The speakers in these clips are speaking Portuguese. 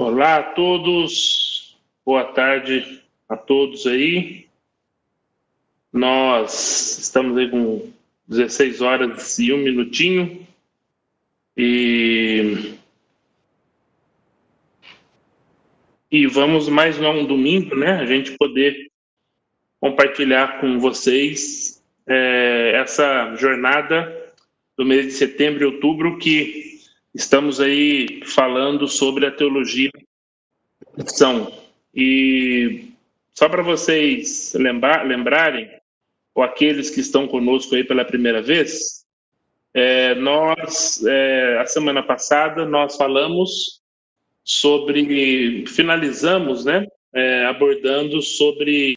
Olá a todos, boa tarde a todos aí. Nós estamos aí com 16 horas e um minutinho e e vamos mais um domingo, né? A gente poder compartilhar com vocês é, essa jornada do mês de setembro e outubro que estamos aí falando sobre a teologia missão. E só para vocês lembrar, lembrarem, ou aqueles que estão conosco aí pela primeira vez, é, nós, é, a semana passada, nós falamos sobre, finalizamos, né, é, abordando sobre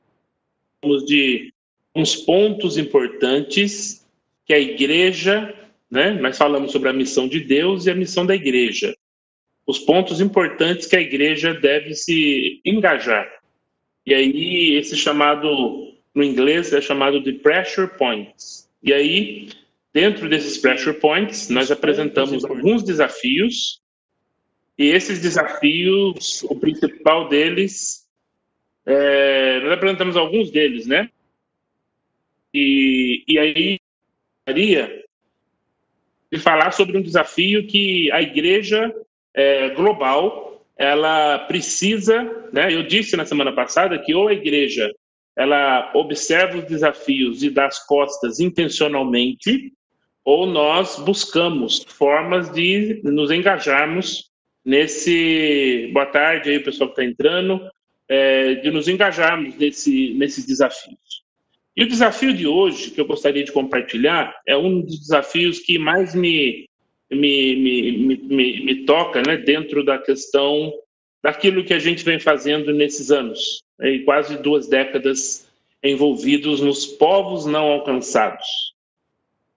de uns pontos importantes que a igreja, né, nós falamos sobre a missão de Deus e a missão da igreja. Os pontos importantes que a igreja deve se engajar. E aí, esse chamado, no inglês, é chamado de pressure points. E aí, dentro desses pressure points, nós apresentamos alguns desafios. E esses desafios, o principal deles, é, nós apresentamos alguns deles, né? E, e aí, Maria, de falar sobre um desafio que a igreja é, global ela precisa, né? Eu disse na semana passada que ou a igreja ela observa os desafios e dá as costas intencionalmente, ou nós buscamos formas de nos engajarmos nesse. Boa tarde aí, pessoal que está entrando, é, de nos engajarmos nesse, nesses desafios. E o desafio de hoje, que eu gostaria de compartilhar, é um dos desafios que mais me, me, me, me, me toca né, dentro da questão daquilo que a gente vem fazendo nesses anos, né, quase duas décadas envolvidos nos povos não alcançados.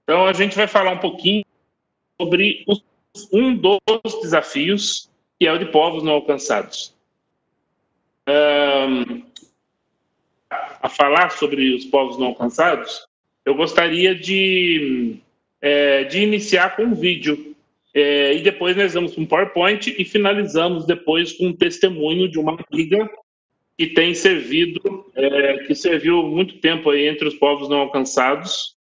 Então, a gente vai falar um pouquinho sobre um dos desafios, que é o de povos não alcançados. Um, a falar sobre os povos não alcançados, eu gostaria de, é, de iniciar com um vídeo. É, e depois nós vamos para um PowerPoint e finalizamos depois com um testemunho de uma amiga que tem servido, é, que serviu muito tempo aí entre os povos não alcançados.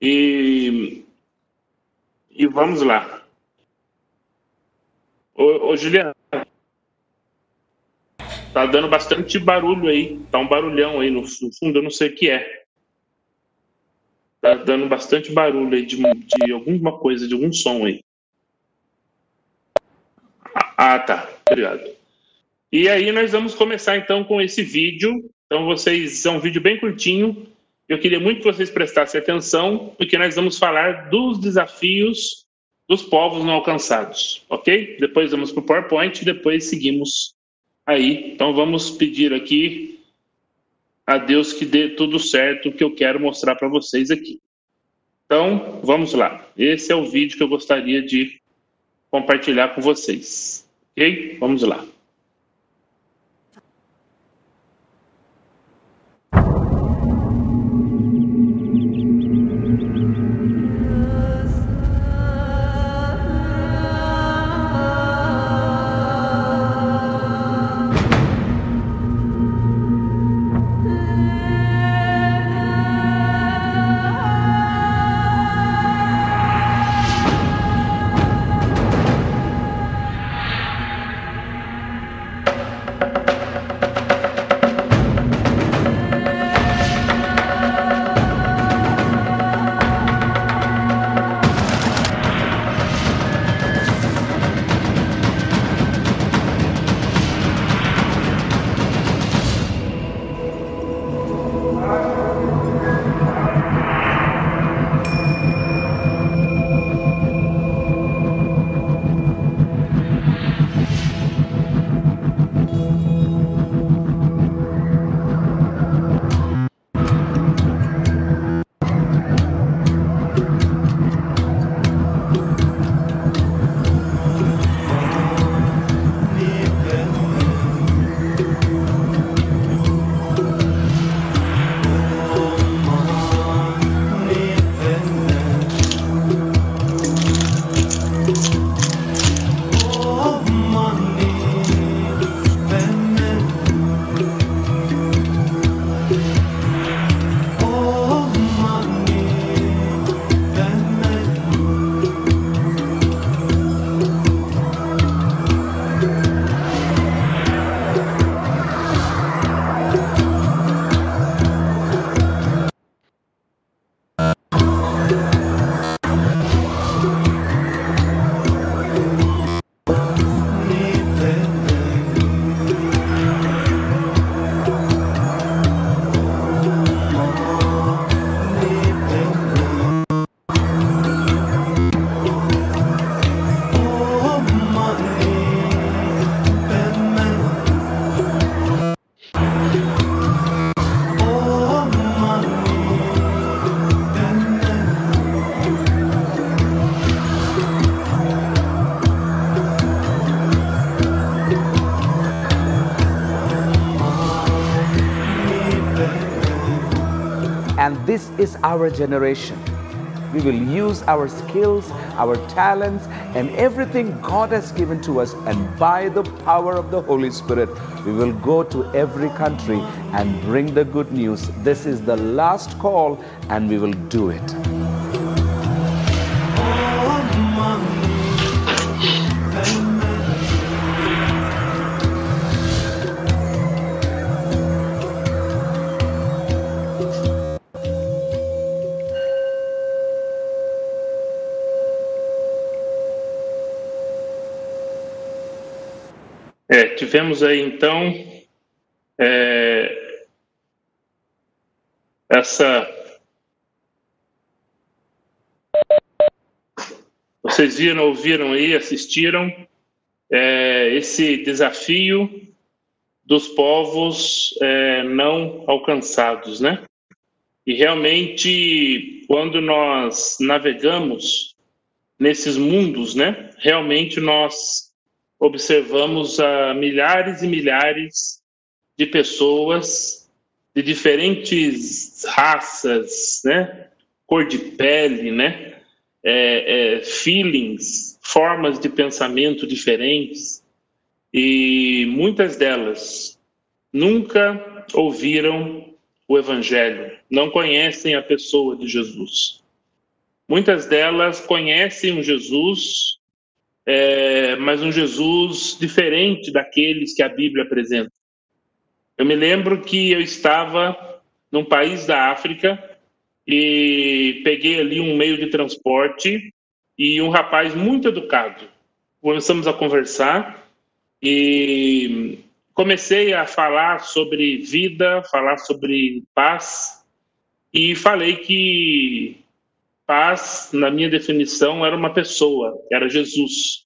E, e vamos lá. Ô, ô Juliana, Tá dando bastante barulho aí. Tá um barulhão aí no, fundo, eu não sei o que é. Tá dando bastante barulho aí de, de alguma coisa, de algum som aí. Ah, tá. Obrigado. E aí nós vamos começar então com esse vídeo. Então vocês, é um vídeo bem curtinho. Eu queria muito que vocês prestassem atenção, porque nós vamos falar dos desafios dos povos não alcançados, ok? Depois vamos para o PowerPoint e depois seguimos aí. Então vamos pedir aqui a Deus que dê tudo certo que eu quero mostrar para vocês aqui. Então, vamos lá. Esse é o vídeo que eu gostaria de compartilhar com vocês. Ok? Vamos lá. Is our generation. We will use our skills, our talents, and everything God has given to us. And by the power of the Holy Spirit, we will go to every country and bring the good news. This is the last call, and we will do it. Tivemos aí então é, essa. Vocês viram, ouviram aí, assistiram é, esse desafio dos povos é, não alcançados, né? E realmente, quando nós navegamos nesses mundos, né? Realmente nós observamos a milhares e milhares de pessoas de diferentes raças, né? cor de pele, né? É, é, feelings, formas de pensamento diferentes, e muitas delas nunca ouviram o Evangelho, não conhecem a pessoa de Jesus. Muitas delas conhecem o Jesus é, mas um Jesus diferente daqueles que a Bíblia apresenta. Eu me lembro que eu estava num país da África e peguei ali um meio de transporte e um rapaz muito educado. Começamos a conversar e comecei a falar sobre vida, falar sobre paz e falei que Paz, na minha definição, era uma pessoa, era Jesus.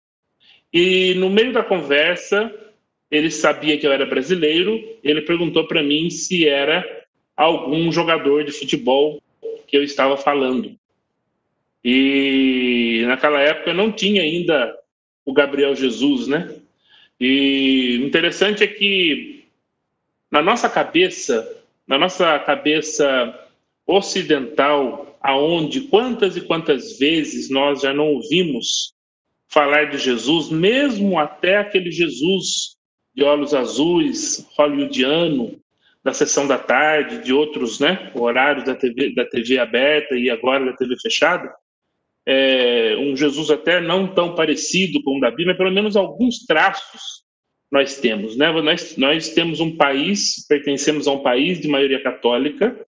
E no meio da conversa, ele sabia que eu era brasileiro, ele perguntou para mim se era algum jogador de futebol que eu estava falando. E naquela época não tinha ainda o Gabriel Jesus, né? E interessante é que na nossa cabeça, na nossa cabeça ocidental, aonde quantas e quantas vezes nós já não ouvimos falar de Jesus, mesmo até aquele Jesus de olhos azuis, hollywoodiano, da sessão da tarde, de outros né, horários da TV, da TV aberta e agora da TV fechada, é, um Jesus até não tão parecido com o da Bíblia, pelo menos alguns traços nós temos. Né? Nós, nós temos um país, pertencemos a um país de maioria católica,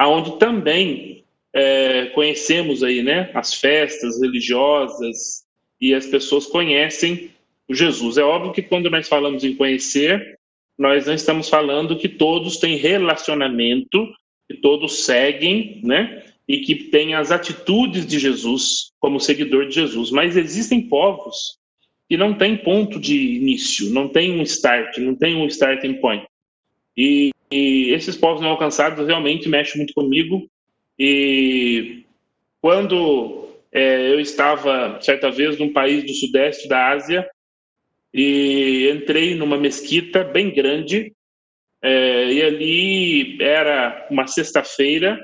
aonde também é, conhecemos aí, né, as festas religiosas e as pessoas conhecem o Jesus. É óbvio que quando nós falamos em conhecer, nós não estamos falando que todos têm relacionamento, que todos seguem, né, e que têm as atitudes de Jesus como seguidor de Jesus. Mas existem povos que não têm ponto de início, não tem um start, não tem um starting point. E, e esses povos não alcançados realmente mexem muito comigo, e quando é, eu estava, certa vez, num país do sudeste da Ásia, e entrei numa mesquita bem grande, é, e ali era uma sexta-feira,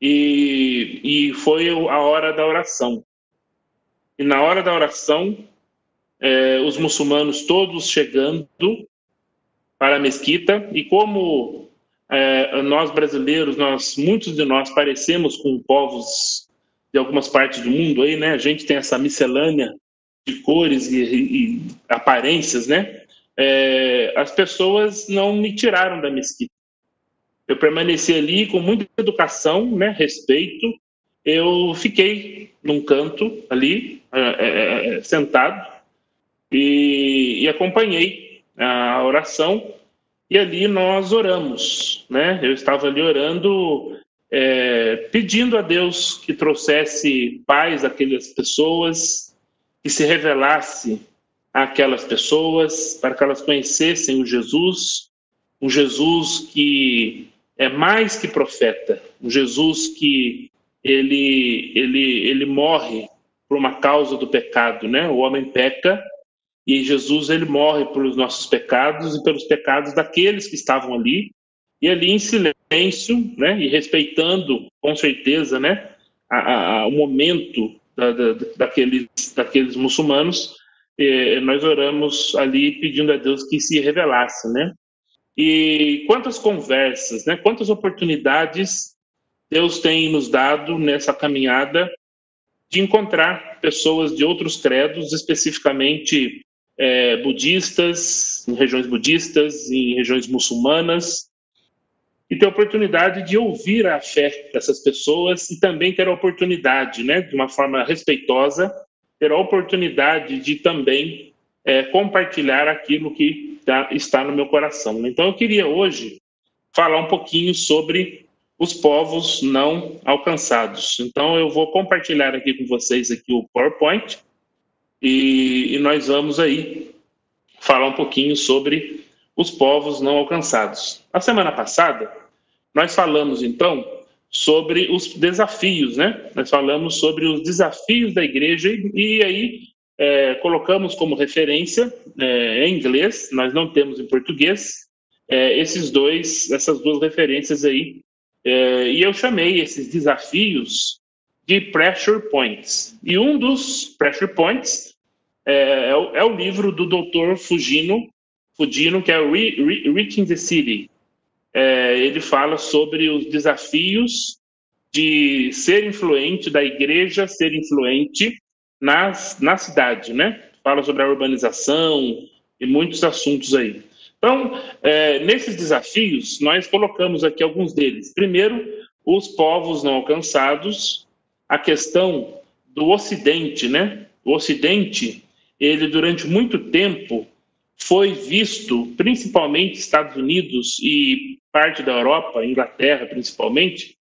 e, e foi a hora da oração. E na hora da oração, é, os muçulmanos todos chegando para a mesquita, e como é, nós brasileiros, nós muitos de nós parecemos com povos de algumas partes do mundo aí, né? A gente tem essa miscelânea de cores e, e aparências, né? É, as pessoas não me tiraram da mesquita. Eu permaneci ali com muita educação, né? Respeito. Eu fiquei num canto ali, é, é, é sentado, e, e acompanhei a oração e ali nós oramos, né? Eu estava ali orando, é, pedindo a Deus que trouxesse paz àquelas pessoas, que se revelasse àquelas pessoas, para que elas conhecessem o Jesus, um Jesus que é mais que profeta, um Jesus que ele, ele, ele morre por uma causa do pecado, né? O homem peca e Jesus ele morre pelos nossos pecados e pelos pecados daqueles que estavam ali. E ali em silêncio né, e respeitando, com certeza, né, a, a, o momento da, da, daqueles, daqueles muçulmanos, eh, nós oramos ali pedindo a Deus que se revelasse, né? E quantas conversas, né? Quantas oportunidades Deus tem nos dado nessa caminhada de encontrar pessoas de outros credos, especificamente é, budistas, em regiões budistas, em regiões muçulmanas, e ter a oportunidade de ouvir a fé dessas pessoas e também ter a oportunidade, né, de uma forma respeitosa, ter a oportunidade de também é, compartilhar aquilo que tá, está no meu coração. Então, eu queria hoje falar um pouquinho sobre os povos não alcançados. Então, eu vou compartilhar aqui com vocês aqui o PowerPoint e, e nós vamos aí falar um pouquinho sobre os povos não alcançados. A semana passada, nós falamos então sobre os desafios, né? Nós falamos sobre os desafios da igreja e, e aí é, colocamos como referência é, em inglês, nós não temos em português, é, esses dois, essas duas referências aí é, e eu chamei esses desafios de pressure points. E um dos pressure points é, é, o, é o, livro do Dr. Fugino, Fugino que é Re, Re, Reaching the City. É, ele fala sobre os desafios de ser influente, da igreja ser influente nas, na cidade, né? Fala sobre a urbanização e muitos assuntos aí. Então, é, nesses desafios, nós colocamos aqui alguns deles. Primeiro, os povos não alcançados, a questão do Ocidente, né? O Ocidente, ele durante muito tempo foi visto, principalmente Estados Unidos e parte da Europa, Inglaterra principalmente,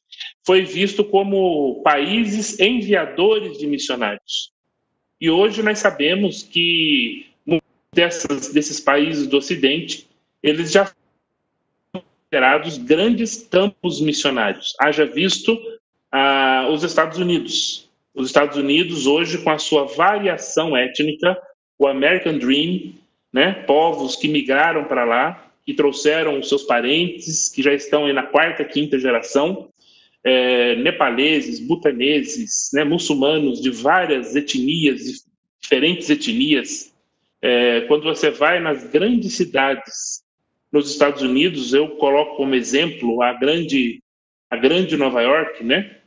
foi visto como países enviadores de missionários. E hoje nós sabemos que dessas, desses países do Ocidente, eles já são considerados grandes campos missionários. Haja visto ah, os Estados Unidos. Os Estados Unidos, hoje, com a sua variação étnica, o American Dream, né, povos que migraram para lá, que trouxeram os seus parentes, que já estão na quarta, quinta geração, é, nepaleses, butaneses, né, muçulmanos de várias etnias, diferentes etnias, é, quando você vai nas grandes cidades nos Estados Unidos, eu coloco como exemplo a grande, a grande Nova York, né?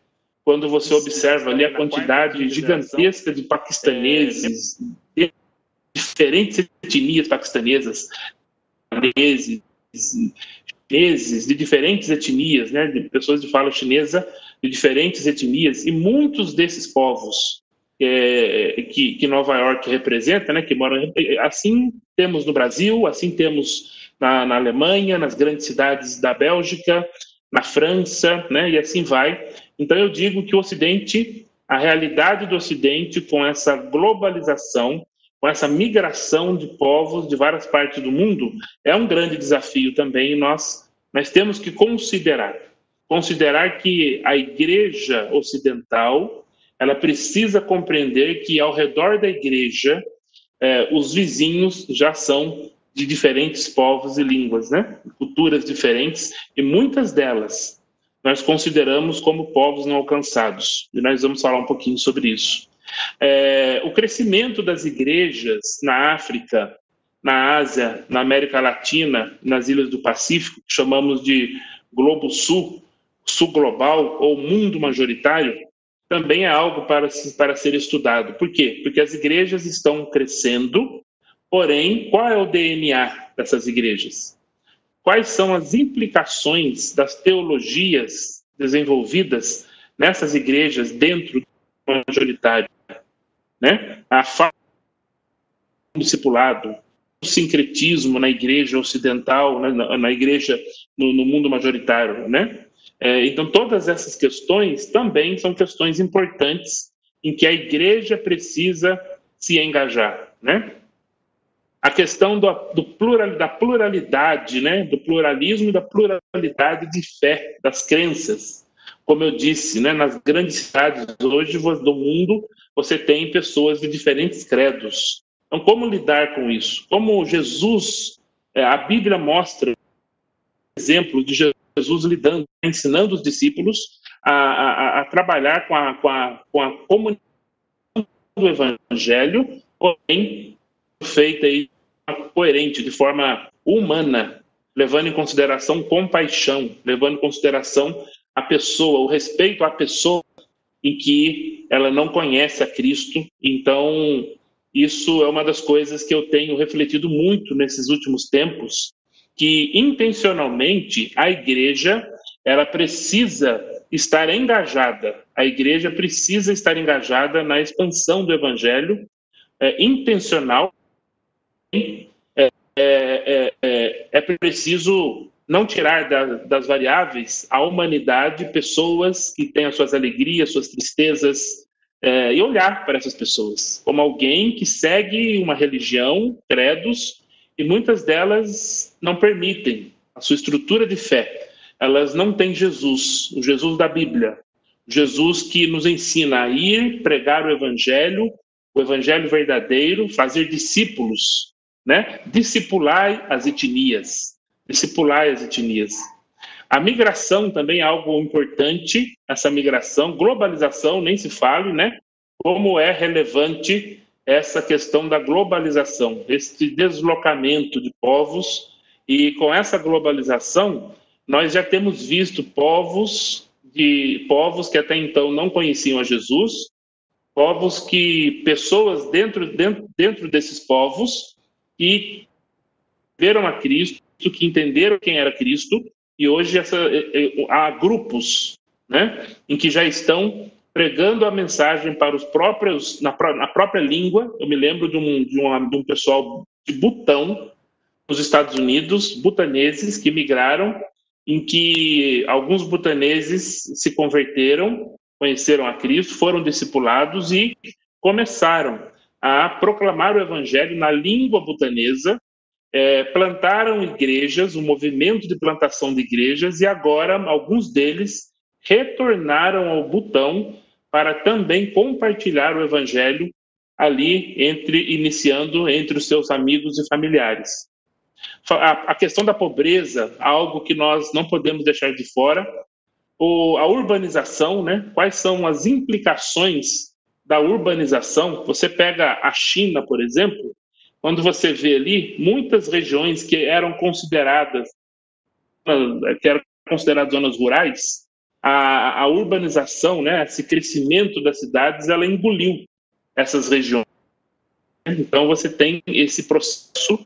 Quando você observa ali a quantidade gigantesca de paquistaneses, de diferentes etnias paquistanesas, chineses, chineses, de diferentes etnias, né? De pessoas de fala chinesa, de diferentes etnias, e muitos desses povos é, que, que, Nova York representa, né, que moram assim temos no Brasil, assim temos na, na, Alemanha, nas grandes cidades da Bélgica, na França, né, e assim vai. Então eu digo que o Ocidente, a realidade do Ocidente com essa globalização, com essa migração de povos de várias partes do mundo, é um grande desafio também. Nós nós temos que considerar, considerar que a Igreja Ocidental ela precisa compreender que ao redor da igreja eh, os vizinhos já são de diferentes povos e línguas, né? Culturas diferentes e muitas delas nós consideramos como povos não alcançados. E nós vamos falar um pouquinho sobre isso. É, o crescimento das igrejas na África, na Ásia, na América Latina, nas ilhas do Pacífico, que chamamos de Globo Sul, Sul Global ou Mundo Majoritário, também é algo para, para ser estudado. Por quê? Porque as igrejas estão crescendo, porém, qual é o DNA dessas igrejas? Quais são as implicações das teologias desenvolvidas nessas igrejas dentro do majoritário? Né? A falta do discipulado, o sincretismo na igreja ocidental, né? na, na, igreja no, no mundo majoritário, né? É, então, todas essas questões também são questões importantes em que a igreja precisa se engajar, né? A questão do, do plural, da pluralidade, né? Do pluralismo e da pluralidade de fé, das crenças. Como eu disse, né? Nas grandes cidades hoje do mundo, você tem pessoas de diferentes credos. Então, como lidar com isso? Como Jesus, é, a Bíblia mostra exemplos de Jesus lidando, ensinando os discípulos a, a, a trabalhar com a, com, a, com a comunicação do Evangelho, porém feita aí coerente, de forma humana, levando em consideração compaixão, levando em consideração a pessoa, o respeito à pessoa em que ela não conhece a Cristo. Então, isso é uma das coisas que eu tenho refletido muito nesses últimos tempos, que intencionalmente a igreja ela precisa estar engajada, a igreja precisa estar engajada na expansão do evangelho, é, intencional. É, é, é, é, é preciso não tirar da, das variáveis a humanidade, pessoas que têm as suas alegrias, suas tristezas, é, e olhar para essas pessoas como alguém que segue uma religião, credos, e muitas delas não permitem a sua estrutura de fé. Elas não têm Jesus, o Jesus da Bíblia, Jesus que nos ensina a ir pregar o evangelho, o evangelho verdadeiro, fazer discípulos, né? Discipular as etnias, discipular as etnias. A migração também é algo importante, essa migração, globalização, nem se fale, né? Como é relevante essa questão da globalização, esse deslocamento de povos, e com essa globalização, nós já temos visto povos de povos que até então não conheciam a Jesus, povos que pessoas dentro dentro, dentro desses povos que viram a Cristo, que entenderam quem era Cristo e hoje essa, há grupos né, em que já estão pregando a mensagem para os próprios, na, na própria língua. Eu me lembro de um, de, um, de um pessoal de Butão, nos Estados Unidos, butaneses que migraram, em que alguns butaneses se converteram, conheceram a Cristo, foram discipulados e começaram a proclamar o evangelho na língua butanesa é, plantaram igrejas, um movimento de plantação de igrejas, e agora alguns deles retornaram ao Butão para também compartilhar o evangelho ali entre iniciando entre os seus amigos e familiares. A, a questão da pobreza, algo que nós não podemos deixar de fora. O, a urbanização, né? Quais são as implicações da urbanização? Você pega a China, por exemplo, quando você vê ali muitas regiões que eram consideradas que eram consideradas zonas rurais, a, a urbanização, né, esse crescimento das cidades, ela engoliu essas regiões. Então você tem esse processo,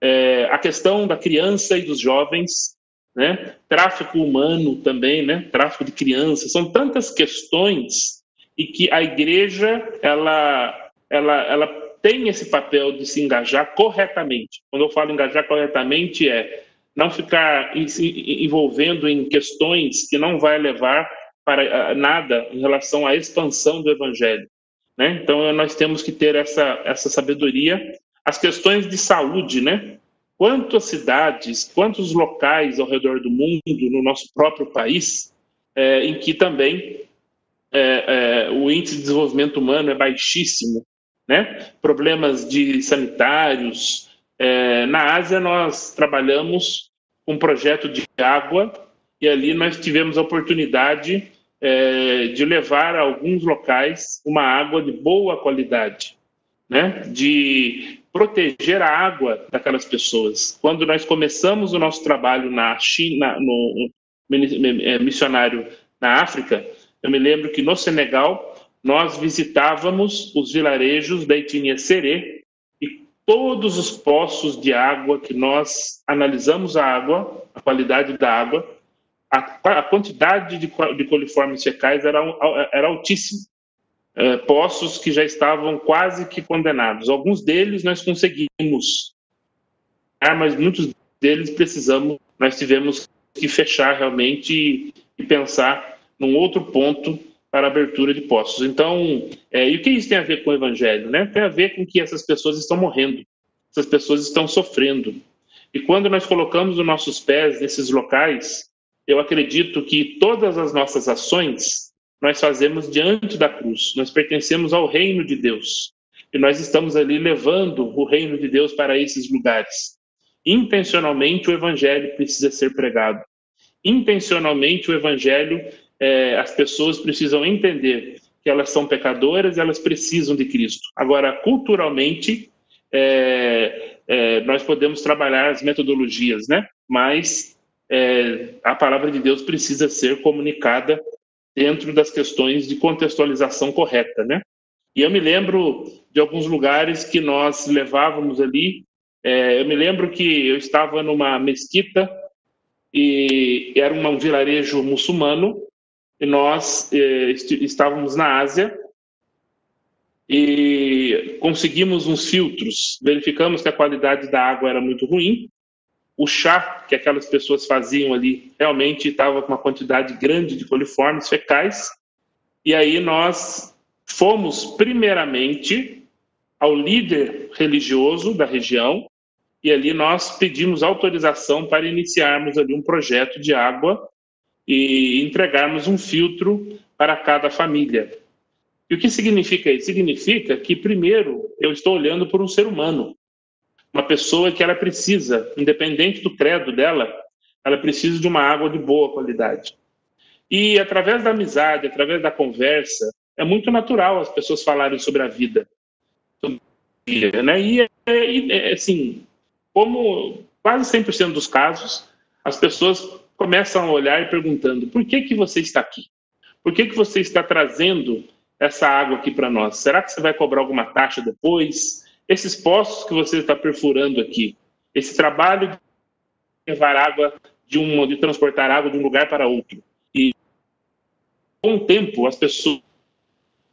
é, a questão da criança e dos jovens, né, tráfico humano também, né, tráfico de crianças, são tantas questões e que a igreja ela ela ela tem esse papel de se engajar corretamente. Quando eu falo engajar corretamente, é não ficar se envolvendo em questões que não vai levar para nada em relação à expansão do evangelho. Né? Então, nós temos que ter essa, essa sabedoria. As questões de saúde, né? Quantas cidades, quantos locais ao redor do mundo, no nosso próprio país, é, em que também é, é, o índice de desenvolvimento humano é baixíssimo, né? Problemas de sanitários. É, na Ásia nós trabalhamos um projeto de água e ali nós tivemos a oportunidade é, de levar a alguns locais uma água de boa qualidade, né? De proteger a água daquelas pessoas. Quando nós começamos o nosso trabalho na China, no, é, missionário na África, eu me lembro que no Senegal nós visitávamos os vilarejos da etnia Serê e todos os poços de água que nós analisamos a água, a qualidade da água, a, a quantidade de, de coliformes fecais era, era altíssima. É, poços que já estavam quase que condenados. Alguns deles nós conseguimos, mas muitos deles precisamos, nós tivemos que fechar realmente e, e pensar num outro ponto para abertura de postos. Então, é, e o que isso tem a ver com o evangelho? Né? Tem a ver com que essas pessoas estão morrendo, essas pessoas estão sofrendo. E quando nós colocamos os nossos pés nesses locais, eu acredito que todas as nossas ações nós fazemos diante da cruz. Nós pertencemos ao reino de Deus. E nós estamos ali levando o reino de Deus para esses lugares. Intencionalmente, o evangelho precisa ser pregado. intencionalmente o evangelho, é, as pessoas precisam entender que elas são pecadoras, elas precisam de Cristo. Agora, culturalmente, é, é, nós podemos trabalhar as metodologias, né? Mas é, a palavra de Deus precisa ser comunicada dentro das questões de contextualização correta, né? E eu me lembro de alguns lugares que nós levávamos ali. É, eu me lembro que eu estava numa mesquita e era um vilarejo muçulmano e nós eh, estávamos na Ásia e conseguimos uns filtros, verificamos que a qualidade da água era muito ruim, o chá que aquelas pessoas faziam ali realmente estava com uma quantidade grande de coliformes fecais, e aí nós fomos primeiramente ao líder religioso da região, e ali nós pedimos autorização para iniciarmos ali um projeto de água e entregarmos um filtro para cada família. E o que significa isso? Significa que, primeiro, eu estou olhando por um ser humano, uma pessoa que ela precisa, independente do credo dela, ela precisa de uma água de boa qualidade. E através da amizade, através da conversa, é muito natural as pessoas falarem sobre a vida. Né? E, é, é, assim, como quase 100% dos casos, as pessoas começam a olhar perguntando: por que, que você está aqui? Por que, que você está trazendo essa água aqui para nós? Será que você vai cobrar alguma taxa depois? Esses poços que você está perfurando aqui, esse trabalho de levar água de um, de transportar água de um lugar para outro. E com o tempo as pessoas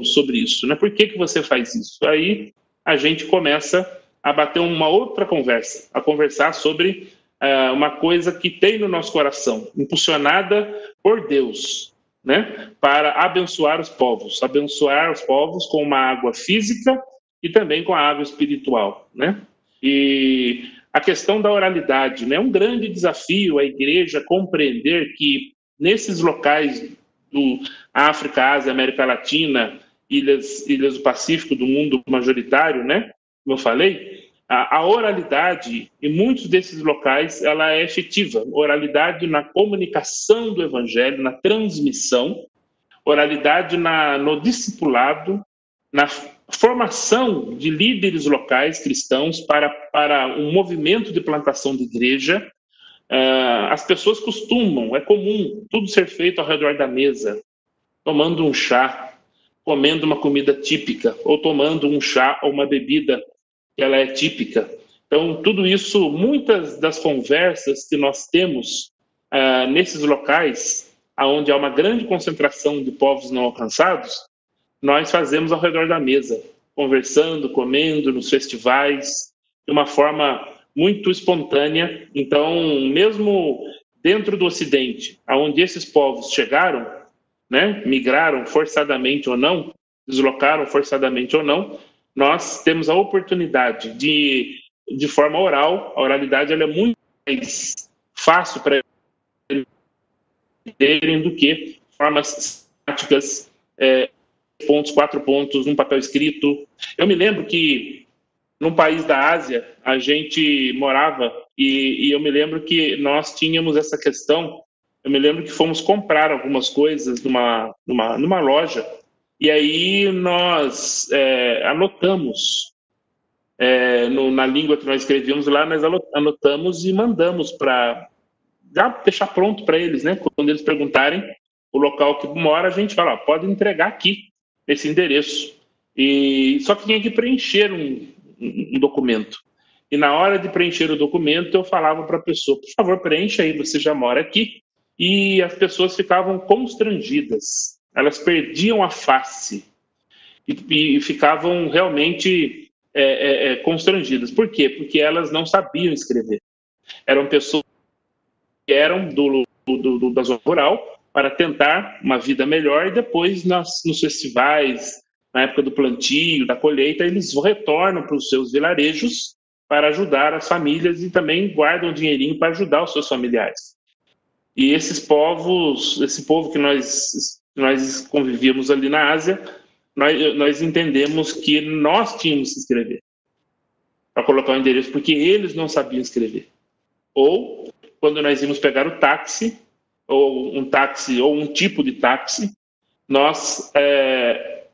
sobre isso, né? Por que, que você faz isso? Aí a gente começa a bater uma outra conversa, a conversar sobre é, uma coisa que tem no nosso coração, impulsionada por Deus, né, para abençoar os povos, abençoar os povos com uma água física e também com a água espiritual, né? E a questão da oralidade, né, é um grande desafio a igreja compreender que nesses locais do África, Ásia, América Latina, ilhas, ilhas do Pacífico, do mundo majoritário, né? Como eu falei, a, a oralidade em muitos desses locais ela é efetiva. Oralidade na comunicação do evangelho, na transmissão, oralidade na, no discipulado, na formação de líderes locais cristãos para, para um movimento de plantação de igreja. Uh, as pessoas costumam, é comum, tudo ser feito ao redor da mesa, tomando um chá, comendo uma comida típica, ou tomando um chá ou uma bebida ela é típica. Então, tudo isso, muitas das conversas que nós temos uh, nesses locais, onde há uma grande concentração de povos não alcançados, nós fazemos ao redor da mesa, conversando, comendo, nos festivais, de uma forma muito espontânea. Então, mesmo dentro do Ocidente, aonde esses povos chegaram, né, migraram forçadamente ou não, deslocaram forçadamente ou não, nós temos a oportunidade de, de forma oral, a oralidade ela é muito mais fácil para eles terem do que formas práticas, é, pontos, quatro pontos, num papel escrito. Eu me lembro que num país da Ásia a gente morava e, e eu me lembro que nós tínhamos essa questão. Eu me lembro que fomos comprar algumas coisas numa, numa, numa loja e aí nós é, anotamos é, no, na língua que nós escrevíamos lá, nós anotamos e mandamos para já deixar pronto para eles, né? Quando eles perguntarem o local que mora, a gente fala, ó, pode entregar aqui esse endereço. E só que tinha que preencher um, um documento. E na hora de preencher o documento, eu falava para a pessoa, por favor, preencha aí, você já mora aqui. E as pessoas ficavam constrangidas elas perdiam a face e, e ficavam realmente é, é, é, constrangidas. Por quê? Porque elas não sabiam escrever. Eram pessoas que eram do, do, do, da zona rural para tentar uma vida melhor e depois nas, nos festivais, na época do plantio, da colheita, eles retornam para os seus vilarejos para ajudar as famílias e também guardam dinheirinho para ajudar os seus familiares. E esses povos, esse povo que nós nós convivíamos ali na Ásia, nós, nós entendemos que nós tínhamos que escrever para colocar o endereço, porque eles não sabiam escrever. Ou, quando nós íamos pegar o táxi, ou um táxi, ou um tipo de táxi, nós é,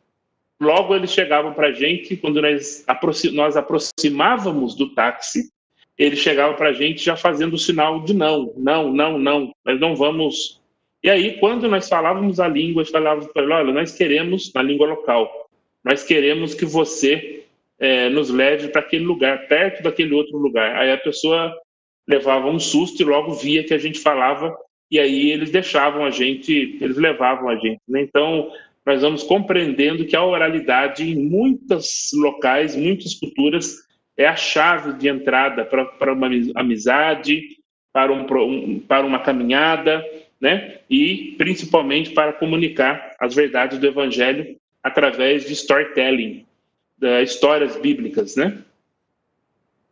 logo eles chegavam para a gente, quando nós, aproxim, nós aproximávamos do táxi, ele chegava para a gente já fazendo o sinal de não, não, não, não, nós não vamos. E aí, quando nós falávamos a língua, falávamos para ele, olha, nós queremos, na língua local, nós queremos que você é, nos leve para aquele lugar, perto daquele outro lugar. Aí a pessoa levava um susto e logo via que a gente falava e aí eles deixavam a gente, eles levavam a gente. Né? Então, nós vamos compreendendo que a oralidade, em muitos locais, muitas culturas, é a chave de entrada para uma amizade, para, um, para uma caminhada, né? e principalmente para comunicar as verdades do Evangelho através de storytelling, de histórias bíblicas. Né?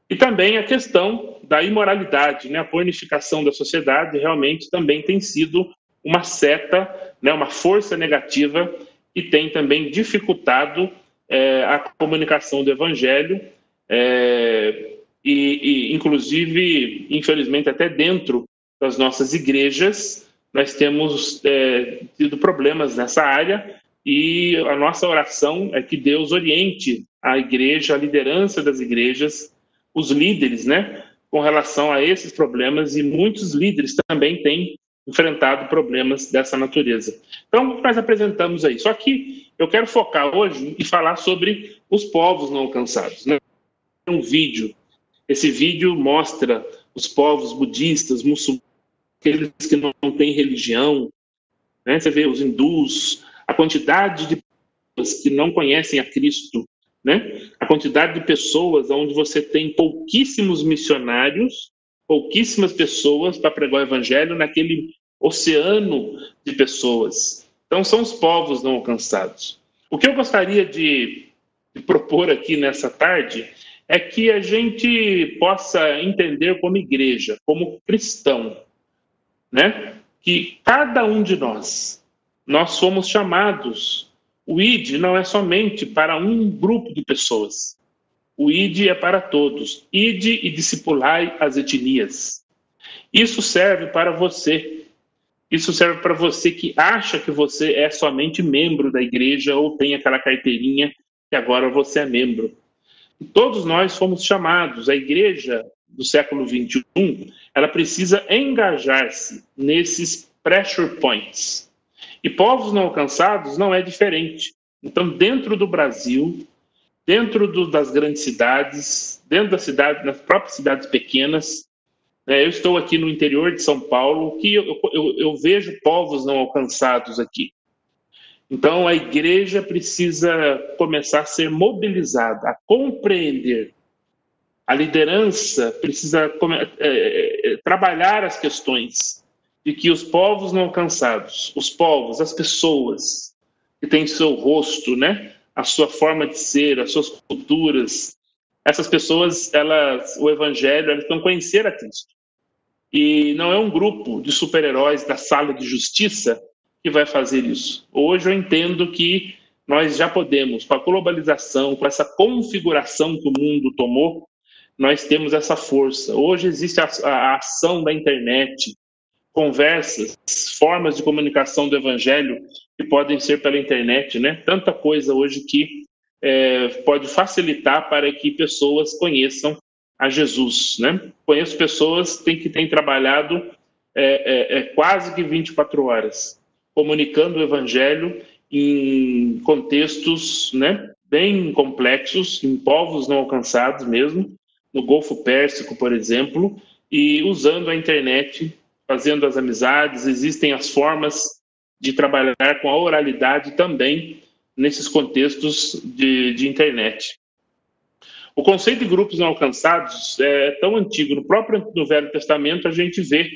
E também a questão da imoralidade, né? a pornificação da sociedade realmente também tem sido uma seta, né? uma força negativa que tem também dificultado é, a comunicação do evangelho é, e, e, inclusive, infelizmente, até dentro das nossas igrejas, nós temos é, tido problemas nessa área e a nossa oração é que Deus oriente a igreja, a liderança das igrejas, os líderes, né, com relação a esses problemas e muitos líderes também têm enfrentado problemas dessa natureza. Então, nós apresentamos aí. Só que eu quero focar hoje e falar sobre os povos não alcançados. Né? Um vídeo. Esse vídeo mostra os povos budistas, muçulmanos, aqueles que não têm religião. Né? Você vê os hindus, a quantidade de pessoas que não conhecem a Cristo né? A quantidade de pessoas onde você tem pouquíssimos missionários, pouquíssimas pessoas para pregar o evangelho naquele oceano de pessoas. Então são os povos não alcançados. O que eu gostaria de, de propor aqui nessa tarde é que a gente possa entender como igreja, como cristão, né? Que cada um de nós, nós somos chamados o ID não é somente para um grupo de pessoas. O ID é para todos. ID e discipulai as etnias. Isso serve para você. Isso serve para você que acha que você é somente membro da igreja ou tem aquela carteirinha que agora você é membro. todos nós fomos chamados. A igreja do século 21, ela precisa engajar-se nesses pressure points e povos não alcançados não é diferente. Então, dentro do Brasil, dentro do, das grandes cidades, dentro da cidade, nas próprias cidades pequenas, né, eu estou aqui no interior de São Paulo, que eu, eu, eu vejo povos não alcançados aqui. Então, a igreja precisa começar a ser mobilizada, a compreender. A liderança precisa é, é, é, trabalhar as questões de que os povos não alcançados, os povos, as pessoas que têm seu rosto, né, a sua forma de ser, as suas culturas, essas pessoas, elas, o evangelho, elas vão conhecer a Cristo. E não é um grupo de super-heróis da sala de justiça que vai fazer isso. Hoje eu entendo que nós já podemos, com a globalização, com essa configuração que o mundo tomou, nós temos essa força. Hoje existe a, a ação da internet, conversas, formas de comunicação do evangelho que podem ser pela internet, né? Tanta coisa hoje que é, pode facilitar para que pessoas conheçam a Jesus, né? Conheço pessoas que têm, trabalhado é, é, é quase que 24 horas comunicando o evangelho em contextos, né? Bem complexos, em povos não alcançados mesmo, no Golfo Pérsico, por exemplo, e usando a internet fazendo as amizades, existem as formas de trabalhar com a oralidade também nesses contextos de, de internet. O conceito de grupos não alcançados é tão antigo, no próprio no Velho Testamento a gente vê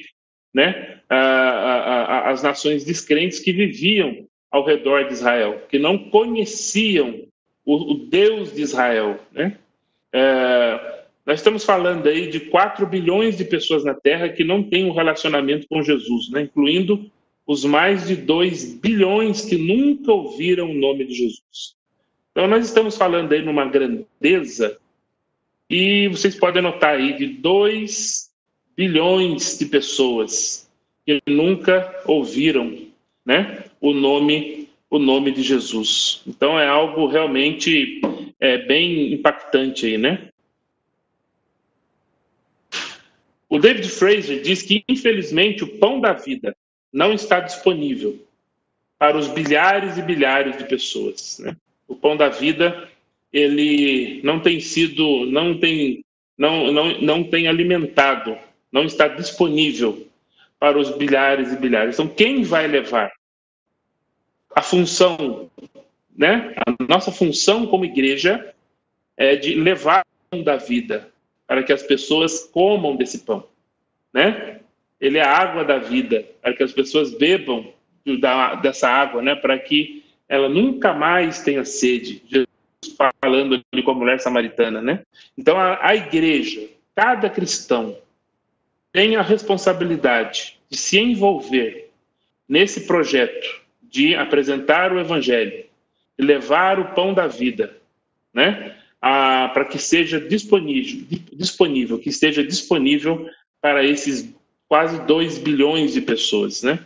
né, a, a, a, as nações descrentes que viviam ao redor de Israel, que não conheciam o, o Deus de Israel. Né? É, nós estamos falando aí de 4 bilhões de pessoas na Terra que não têm um relacionamento com Jesus, né? incluindo os mais de 2 bilhões que nunca ouviram o nome de Jesus. Então, nós estamos falando aí numa grandeza, e vocês podem notar aí de 2 bilhões de pessoas que nunca ouviram, né, o nome o nome de Jesus. Então é algo realmente é, bem impactante aí, né? O David Fraser diz que, infelizmente, o pão da vida não está disponível para os bilhares e bilhares de pessoas. Né? O pão da vida ele não tem sido, não tem, não, não, não tem alimentado, não está disponível para os bilhares e bilhares. Então, quem vai levar a função, né? A nossa função como igreja é de levar o pão da vida para que as pessoas comam desse pão, né? Ele é a água da vida, para que as pessoas bebam da, dessa água, né? Para que ela nunca mais tenha sede. Jesus falando ali com a mulher samaritana, né? Então a, a igreja, cada cristão tem a responsabilidade de se envolver nesse projeto de apresentar o evangelho, levar o pão da vida, né? Para que seja disponível, disponível, que esteja disponível para esses quase 2 bilhões de pessoas, né?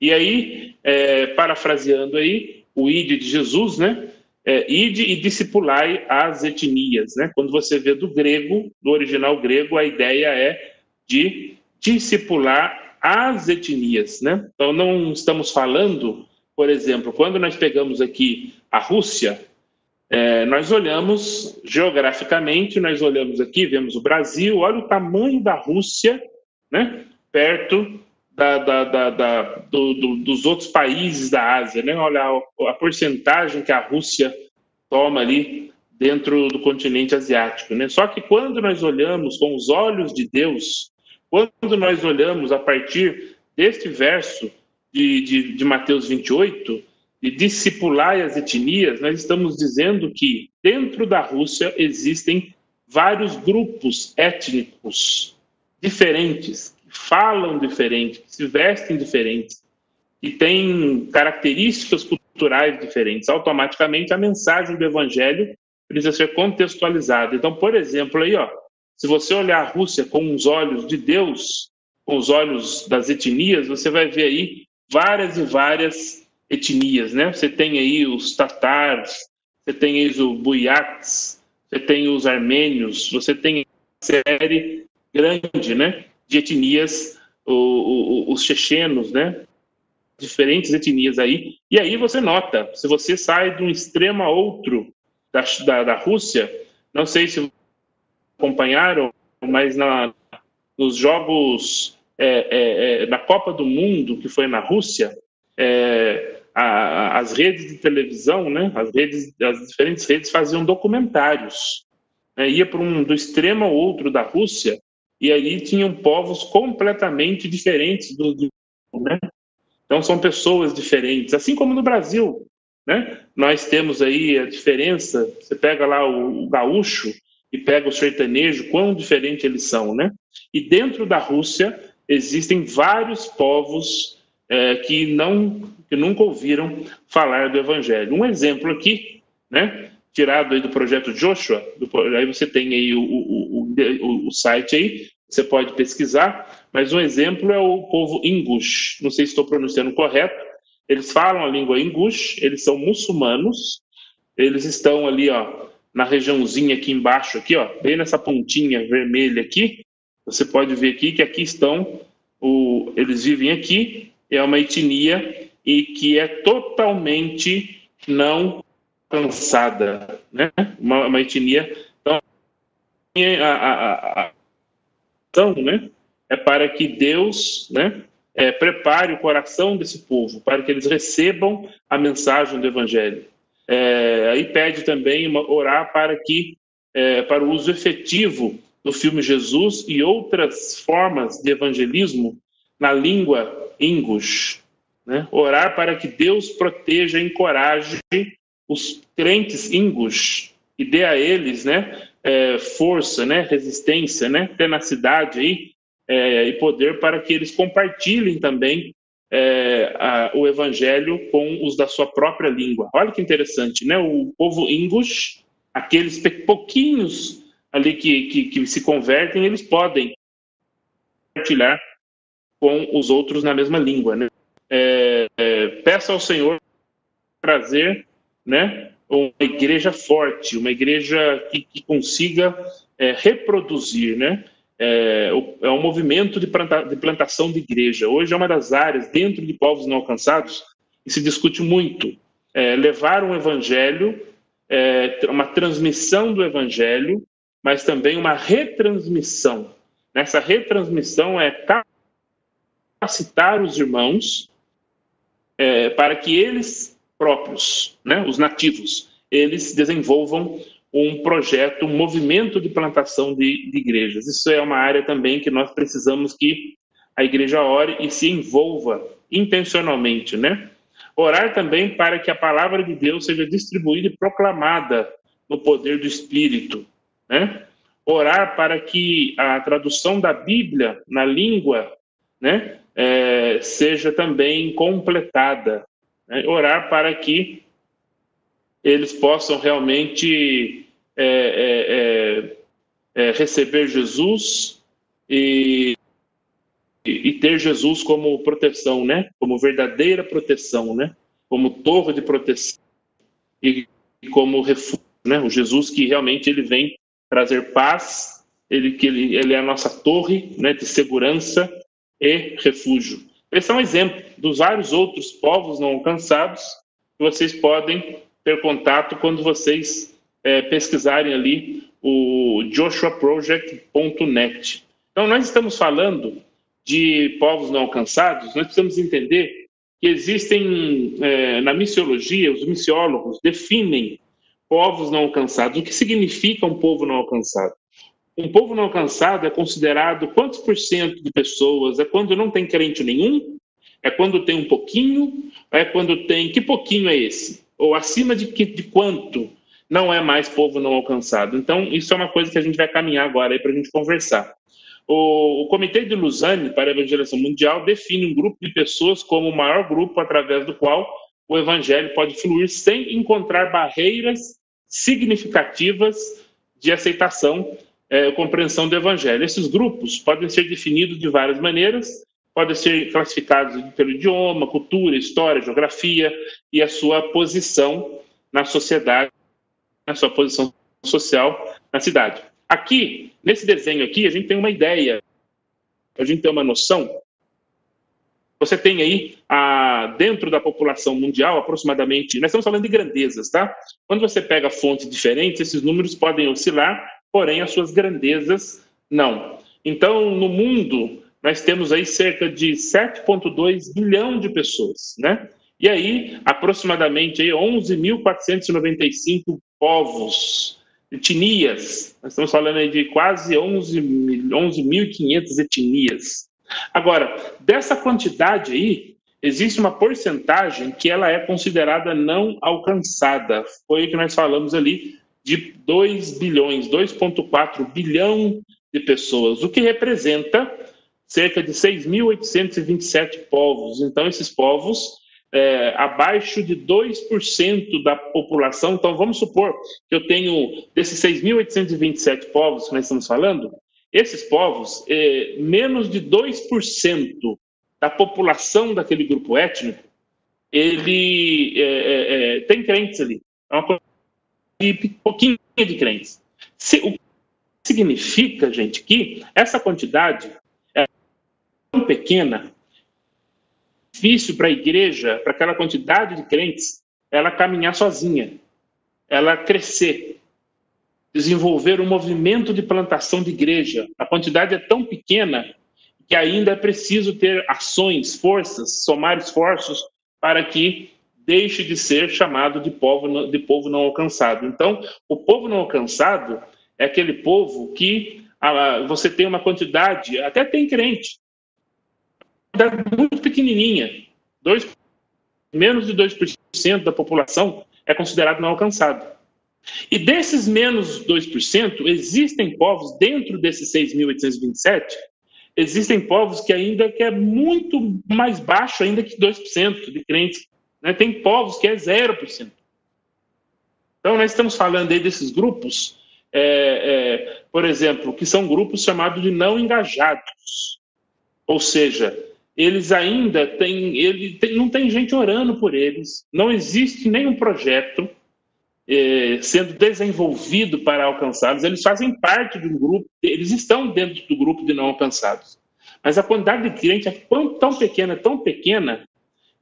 E aí, é, parafraseando aí, o ide de Jesus, né? É, ide e discipulai as etnias, né? Quando você vê do grego, do original grego, a ideia é de discipular as etnias, né? Então não estamos falando, por exemplo, quando nós pegamos aqui a Rússia, é, nós olhamos geograficamente, nós olhamos aqui, vemos o Brasil, olha o tamanho da Rússia, né? Perto da, da, da, da do, do, dos outros países da Ásia, né? Olha a, a porcentagem que a Rússia toma ali dentro do continente asiático, né? Só que quando nós olhamos com os olhos de Deus, quando nós olhamos a partir deste verso de, de, de Mateus 28, de discipular as etnias, nós estamos dizendo que dentro da Rússia existem vários grupos étnicos diferentes, que falam diferente, que se vestem diferentes, e têm características culturais diferentes. Automaticamente a mensagem do evangelho precisa ser contextualizada. Então, por exemplo, aí, ó, se você olhar a Rússia com os olhos de Deus, com os olhos das etnias, você vai ver aí várias e várias etnias, né? Você tem aí os tatars, você tem aí os buiats, você tem os armênios, você tem uma série grande, né, de etnias, o, o, os chechenos, né, diferentes etnias aí. E aí você nota, se você sai de um extremo a outro da, da, da Rússia, não sei se acompanharam, mas na, nos jogos é, é, é, na Copa do Mundo que foi na Rússia, é, a, as redes de televisão, né, as redes, as diferentes redes faziam documentários. Né, ia para um do extremo ao outro da Rússia e aí tinham povos completamente diferentes do, do né? Então são pessoas diferentes, assim como no Brasil, né? Nós temos aí a diferença. Você pega lá o, o gaúcho e pega o sertanejo, quão diferente eles são, né? E dentro da Rússia existem vários povos é, que não que nunca ouviram falar do Evangelho. Um exemplo aqui, né, tirado aí do projeto Joshua, do, aí você tem aí o, o, o, o, site aí, você pode pesquisar, mas um exemplo é o povo Ingush, não sei se estou pronunciando correto, eles falam a língua Ingush, eles são muçulmanos, eles estão ali, ó, na regiãozinha aqui embaixo, aqui, ó, bem nessa pontinha vermelha aqui, você pode ver aqui que aqui estão, o, eles vivem aqui, é uma etnia e que é totalmente não cansada, né? Uma, uma etnia então a, a, a, então, né? É para que Deus, né? É, prepare o coração desse povo para que eles recebam a mensagem do Evangelho. É, aí pede também uma, orar para que é, para o uso efetivo do filme Jesus e outras formas de evangelismo na língua Ingush, né? Orar para que Deus proteja e encoraje os crentes Ingush e dê a eles, né, é, força, né, resistência, né, tenacidade aí é, e poder para que eles compartilhem também é, a, o evangelho com os da sua própria língua. Olha que interessante, né? O povo Ingush, aqueles pouquinhos ali que, que, que se convertem, eles podem compartilhar com os outros na mesma língua. Né? É, é, peça ao Senhor trazer né, uma igreja forte, uma igreja que, que consiga é, reproduzir, né? É, é um movimento de, planta, de plantação de igreja. Hoje é uma das áreas dentro de povos não alcançados e se discute muito é, levar um evangelho, é, uma transmissão do evangelho, mas também uma retransmissão. Nessa retransmissão é capacitar os irmãos é, para que eles próprios, né, os nativos, eles desenvolvam um projeto, um movimento de plantação de, de, igrejas. Isso é uma área também que nós precisamos que a igreja ore e se envolva intencionalmente, né? Orar também para que a palavra de Deus seja distribuída e proclamada no poder do Espírito, né? Orar para que a tradução da Bíblia na língua, né, é, seja também completada, né? orar para que eles possam realmente é, é, é, é receber Jesus e, e, ter Jesus como proteção, né? Como verdadeira proteção, né? Como torre de proteção e, como refúgio, né? O Jesus que realmente ele vem trazer paz, ele que ele, ele é a nossa torre, né? De segurança e refúgio. Esse é um exemplo dos vários outros povos não alcançados que vocês podem ter contato quando vocês é, pesquisarem ali o joshuaproject.net. Então, nós estamos falando de povos não alcançados, nós precisamos entender que existem, é, na missiologia, os missiólogos definem povos não alcançados. O que significa um povo não alcançado? Um povo não alcançado é considerado quantos por cento de pessoas? É quando não tem crente nenhum? É quando tem um pouquinho? É quando tem. Que pouquinho é esse? Ou acima de, que, de quanto não é mais povo não alcançado? Então, isso é uma coisa que a gente vai caminhar agora para a gente conversar. O, o, Comitê de Lausanne para a Evangelização Mundial define um grupo de pessoas como o maior grupo através do qual o evangelho pode fluir sem encontrar barreiras significativas de aceitação é, compreensão do evangelho. Esses grupos podem ser definidos de várias maneiras, podem ser classificados pelo idioma, cultura, história, geografia e a sua posição na sociedade, a sua posição social na cidade. Aqui, nesse desenho aqui, a gente tem uma ideia, a gente tem uma noção. Você tem aí, a, dentro da população mundial, aproximadamente, nós estamos falando de grandezas, tá? Quando você pega fontes diferentes, esses números podem oscilar porém as suas grandezas não. Então, no mundo, nós temos aí cerca de 7,2 bilhão de pessoas, né? E aí, aproximadamente 11.495 povos, etnias. Nós estamos falando aí de quase 11.500 11 etnias. Agora, dessa quantidade aí, existe uma porcentagem que ela é considerada não alcançada. Foi o que nós falamos ali de 2 bilhões, 2,4 bilhão de pessoas, o que representa cerca de 6.827 povos. Então, esses povos, é, abaixo de 2% da população. Então, vamos supor que eu tenho, desses 6.827 povos que nós estamos falando, esses povos, é, menos de 2% da população daquele grupo étnico, ele é, é, é tem crentes ali. É uma pouquinho de crentes. Se, o que significa, gente, que essa quantidade é tão pequena, difícil para a igreja, para aquela quantidade de crentes, ela caminhar sozinha, ela crescer, desenvolver um movimento de plantação de igreja. A quantidade é tão pequena que ainda é preciso ter ações, forças, somar esforços para que deixe de ser chamado de povo, de povo não alcançado. Então, o povo não alcançado é aquele povo que ah, você tem uma quantidade, até tem crente, muito pequenininha, dois, menos de 2% da população é considerado não alcançado. E desses menos 2%, existem povos, dentro desses 6.827, existem povos que ainda que é muito mais baixo ainda que 2% de crentes né? Tem povos que é 0%. Então, nós estamos falando aí desses grupos, é, é, por exemplo, que são grupos chamados de não engajados. Ou seja, eles ainda têm, ele tem, não tem gente orando por eles, não existe nenhum projeto eh, sendo desenvolvido para alcançá-los, eles fazem parte de um grupo, eles estão dentro do grupo de não alcançados. Mas a quantidade de crente é tão pequena, tão pequena,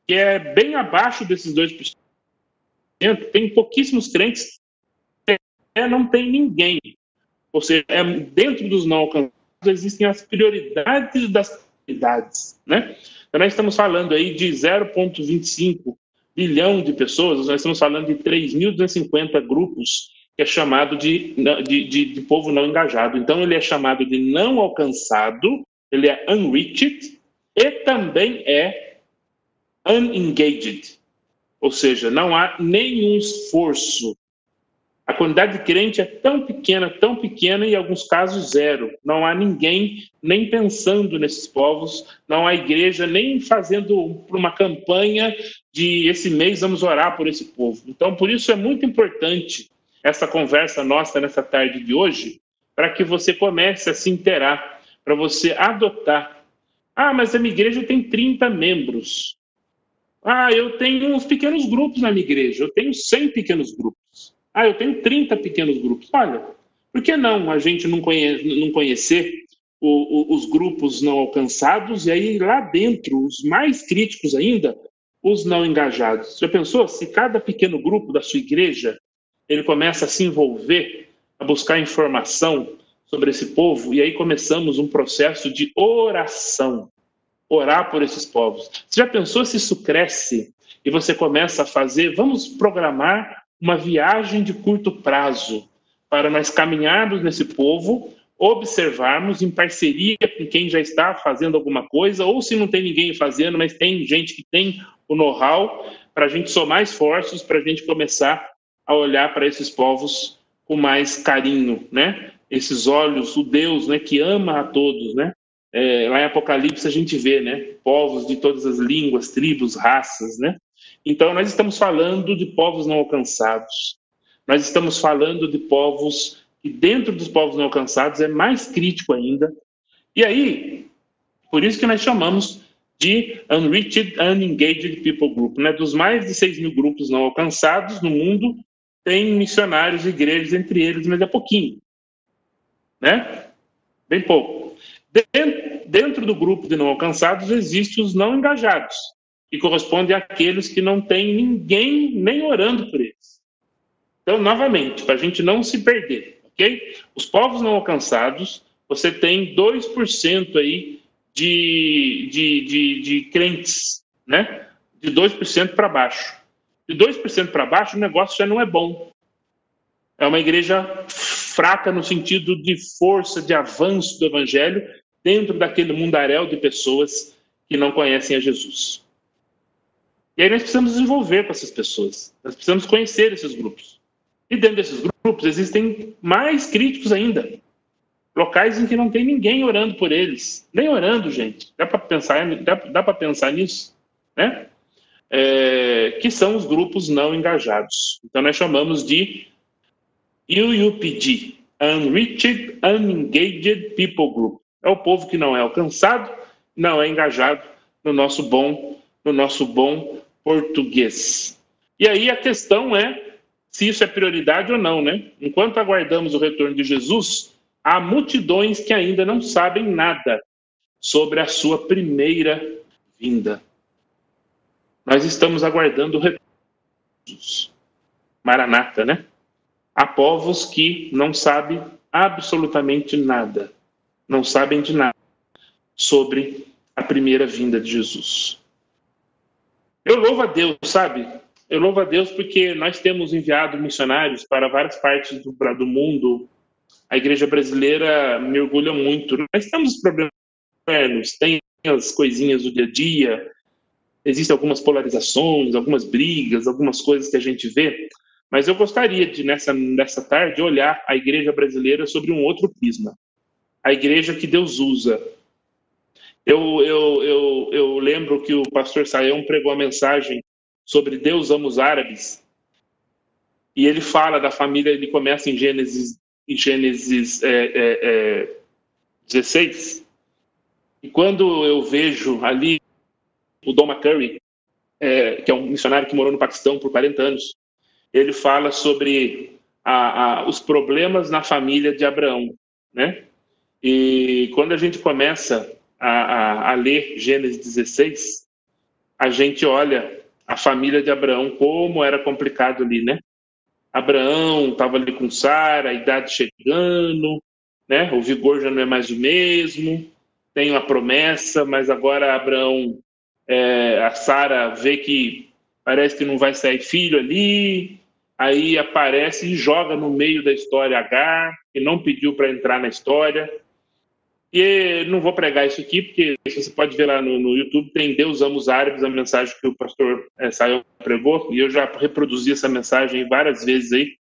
que é bem abaixo desses 2%. Tem pouquíssimos crentes, é, não tem ninguém. Ou seja, é, dentro dos não alcançados existem as prioridades das prioridades, né? Então, nós estamos falando aí de 0,25 bilhão de pessoas, nós estamos falando de 3.250 grupos, que é chamado de, de, de, de povo não engajado. Então, ele é chamado de não alcançado, ele é unreached e também é unengaged. Ou seja, não há nenhum esforço. A quantidade de crente é tão pequena, tão pequena, e em alguns casos zero. Não há ninguém nem pensando nesses povos, não há igreja nem fazendo uma campanha de esse mês vamos orar por esse povo. Então, por isso é muito importante essa conversa nossa nessa tarde de hoje, para que você comece a se interar para você adotar. Ah, mas a minha igreja tem 30 membros. Ah, eu tenho uns pequenos grupos na minha igreja, eu tenho 100 pequenos grupos. Ah, eu tenho 30 pequenos grupos. Olha, por que não a gente não, conhe não conhecer o, o, os grupos não alcançados e aí lá dentro, os mais críticos ainda, os não engajados? Já pensou se cada pequeno grupo da sua igreja ele começa a se envolver, a buscar informação, sobre esse povo, e aí começamos um processo de oração. Orar por esses povos. Você já pensou se isso cresce e você começa a fazer? Vamos programar uma viagem de curto prazo para nós caminharmos nesse povo, observarmos em parceria com quem já está fazendo alguma coisa, ou se não tem ninguém fazendo, mas tem gente que tem o know-how, para a gente somar esforços, para a gente começar a olhar para esses povos com mais carinho, né? esses olhos, o Deus, né, que ama a todos, né? É, lá em Apocalipse a gente vê, né, povos de todas as línguas, tribos, raças, né? Então nós estamos falando de povos não alcançados. Nós estamos falando de povos que dentro dos povos não alcançados é mais crítico ainda. E aí, por isso que nós chamamos de Unreached Unengaged People Group, né? Dos mais de 6 mil grupos não alcançados no mundo, tem missionários e igrejas entre eles, mas é pouquinho né? Bem pouco. Dentro do grupo de não alcançados existem os não engajados, que correspondem àqueles que não têm ninguém nem orando por eles. Então, novamente, para a gente não se perder, ok? Os povos não alcançados, você tem 2% aí de, de, de, de crentes, né? De 2% para baixo. De 2% para baixo, o negócio já não é bom. É uma igreja fraca no sentido de força, de avanço do evangelho dentro daquele mundaréu de pessoas que não conhecem a Jesus. E aí nós precisamos desenvolver com essas pessoas. Nós precisamos conhecer esses grupos. E dentro desses grupos existem mais críticos ainda. Locais em que não tem ninguém orando por eles. Nem orando, gente. Dá para pensar, dá, dá para pensar nisso, né? É, que são os grupos não engajados. Então nós chamamos de UUPG, Unreached Unengaged People Group. É o povo que não é alcançado, não é engajado no nosso bom, no nosso bom português. E aí a questão é se isso é prioridade ou não, né? Enquanto aguardamos o retorno de Jesus, há multidões que ainda não sabem nada sobre a sua primeira vinda. Nós estamos aguardando o retorno de Jesus. Maranata, né? Há povos que não sabem absolutamente nada, não sabem de nada sobre a primeira vinda de Jesus. Eu louvo a Deus, sabe? Eu louvo a Deus porque nós temos enviado missionários para várias partes do, do mundo. A igreja brasileira me orgulha muito. Nós temos problemas internos, tem as coisinhas do dia a dia, existem algumas polarizações, algumas brigas, algumas coisas que a gente vê, mas eu gostaria de, nessa, nessa tarde, olhar a igreja brasileira sobre um outro prisma. A igreja que Deus usa. Eu, eu, eu, eu lembro que o pastor Saião pregou a mensagem sobre Deus ama os árabes. E ele fala da família, ele começa em Gênesis, em Gênesis é, é, é, 16. E quando eu vejo ali o Don McCurry, é, que é um missionário que morou no Paquistão por 40 anos, ele fala sobre a, a, os problemas na família de Abraão, né? E quando a gente começa a, a, ler Gênesis 16, a gente olha a família de Abraão, como era complicado ali, né? Abraão estava ali com Sara, a idade chegando, né? O vigor já não é mais o mesmo, tem uma promessa, mas agora Abraão, é, a Sara vê que parece que não vai sair filho ali, aí aparece e joga no meio da história Agar, que não pediu para entrar na história. E não vou pregar isso aqui, porque você pode ver lá no, no YouTube, tem Deus ama os árabes, a mensagem que o pastor é, pregou, e eu já reproduzi essa mensagem várias vezes aí.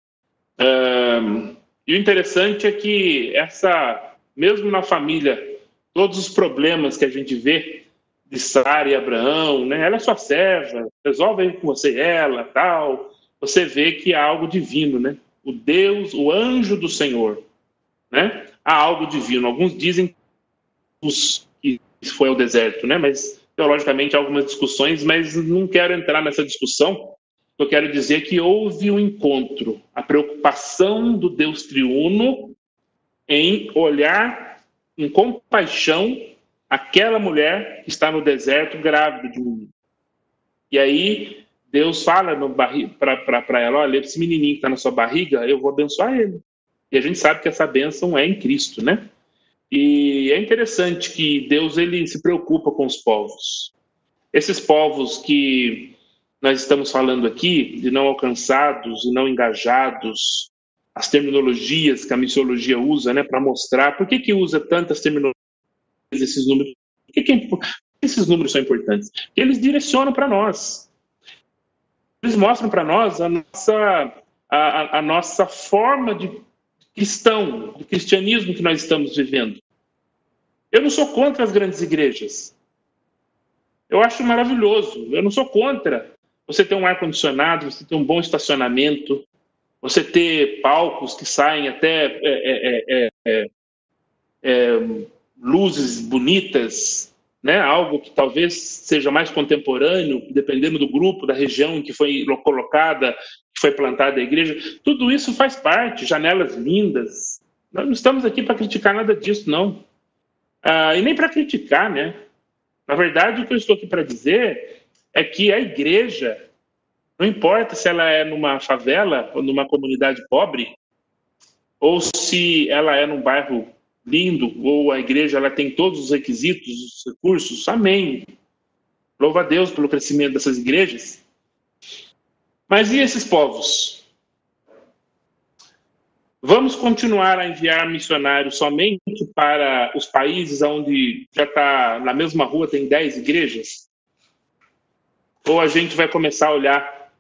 Um, e o interessante é que essa, mesmo na família, todos os problemas que a gente vê de Sara e Abraão, né? Ela é sua serva, resolve aí com você ela, tal. Você vê que há algo divino, né? O Deus, o anjo do Senhor, né? Há algo divino. Alguns dizem que foi ao deserto, né? Mas teologicamente há algumas discussões, mas não quero entrar nessa discussão. Eu quero dizer que houve um encontro, a preocupação do Deus triuno em olhar em compaixão aquela mulher que está no deserto grávida de um E aí Deus fala para ela, olha, esse menininho que está na sua barriga, eu vou abençoar ele. E a gente sabe que essa bênção é em Cristo, né? E é interessante que Deus ele se preocupa com os povos. Esses povos que nós estamos falando aqui, de não alcançados e não engajados, as terminologias que a missiologia usa, né, para mostrar por que que usa tantas terminologias, esses números, por que, que é esses números são importantes? Eles direcionam para nós. Eles mostram para nós a nossa, a, a nossa forma de cristão, de cristianismo que nós estamos vivendo. Eu não sou contra as grandes igrejas. Eu acho maravilhoso. Eu não sou contra você ter um ar-condicionado, você ter um bom estacionamento, você ter palcos que saem até é, é, é, é, é luzes bonitas, né? algo que talvez seja mais contemporâneo, dependendo do grupo, da região em que foi colocada, que foi plantada a igreja. Tudo isso faz parte, janelas lindas. Nós não estamos aqui para criticar nada disso, não. Ah, e nem para criticar, né? Na verdade, o que eu estou aqui para dizer é que a igreja, não importa se ela é numa favela ou numa comunidade pobre, ou se ela é num bairro lindo, ou a igreja ela tem todos os requisitos, os recursos, amém. Louva a Deus pelo crescimento dessas igrejas. Mas e esses povos? Vamos continuar a enviar missionários somente para os países onde já está na mesma rua tem 10 igrejas? Ou a gente vai começar a olhar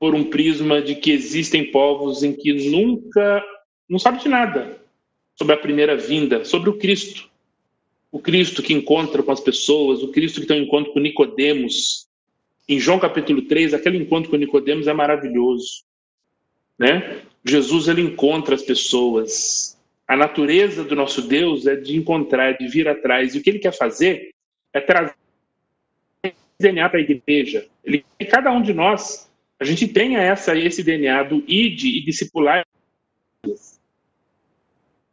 por um prisma de que existem povos em que nunca não sabe de nada sobre a primeira vinda, sobre o Cristo. O Cristo que encontra com as pessoas, o Cristo que tem um encontro com Nicodemos. Em João capítulo 3, aquele encontro com Nicodemos é maravilhoso, né? Jesus ele encontra as pessoas. A natureza do nosso Deus é de encontrar, de vir atrás. E o que ele quer fazer é trazer DNA para a igreja. Ele, cada um de nós, a gente tenha essa, esse DNA do id e discipular.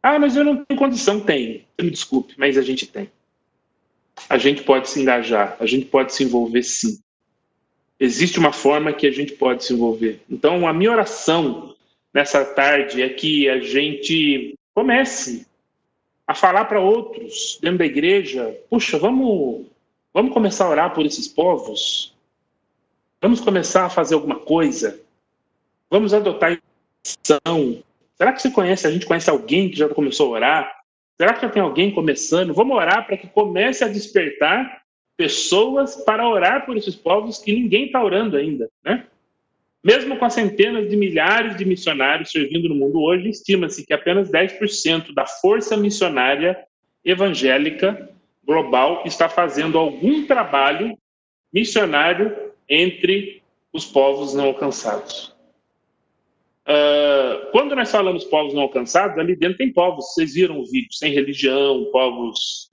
Ah, mas eu não tenho condição. Tenho. Me desculpe, mas a gente tem. A gente pode se engajar, a gente pode se envolver sim. Existe uma forma que a gente pode se envolver. Então, a minha oração nessa tarde é que a gente comece a falar para outros dentro da igreja: puxa, vamos Vamos começar a orar por esses povos? Vamos começar a fazer alguma coisa? Vamos adotar ação? Será que você conhece, a gente conhece alguém que já começou a orar? Será que já tem alguém começando? Vamos orar para que comece a despertar pessoas para orar por esses povos que ninguém está orando ainda, né? Mesmo com as centenas de milhares de missionários servindo no mundo hoje, estima-se que apenas 10% da força missionária evangélica global está fazendo algum trabalho missionário entre os povos não alcançados. Uh, quando nós falamos povos não alcançados, ali dentro tem povos, vocês viram o vídeo, sem religião, povos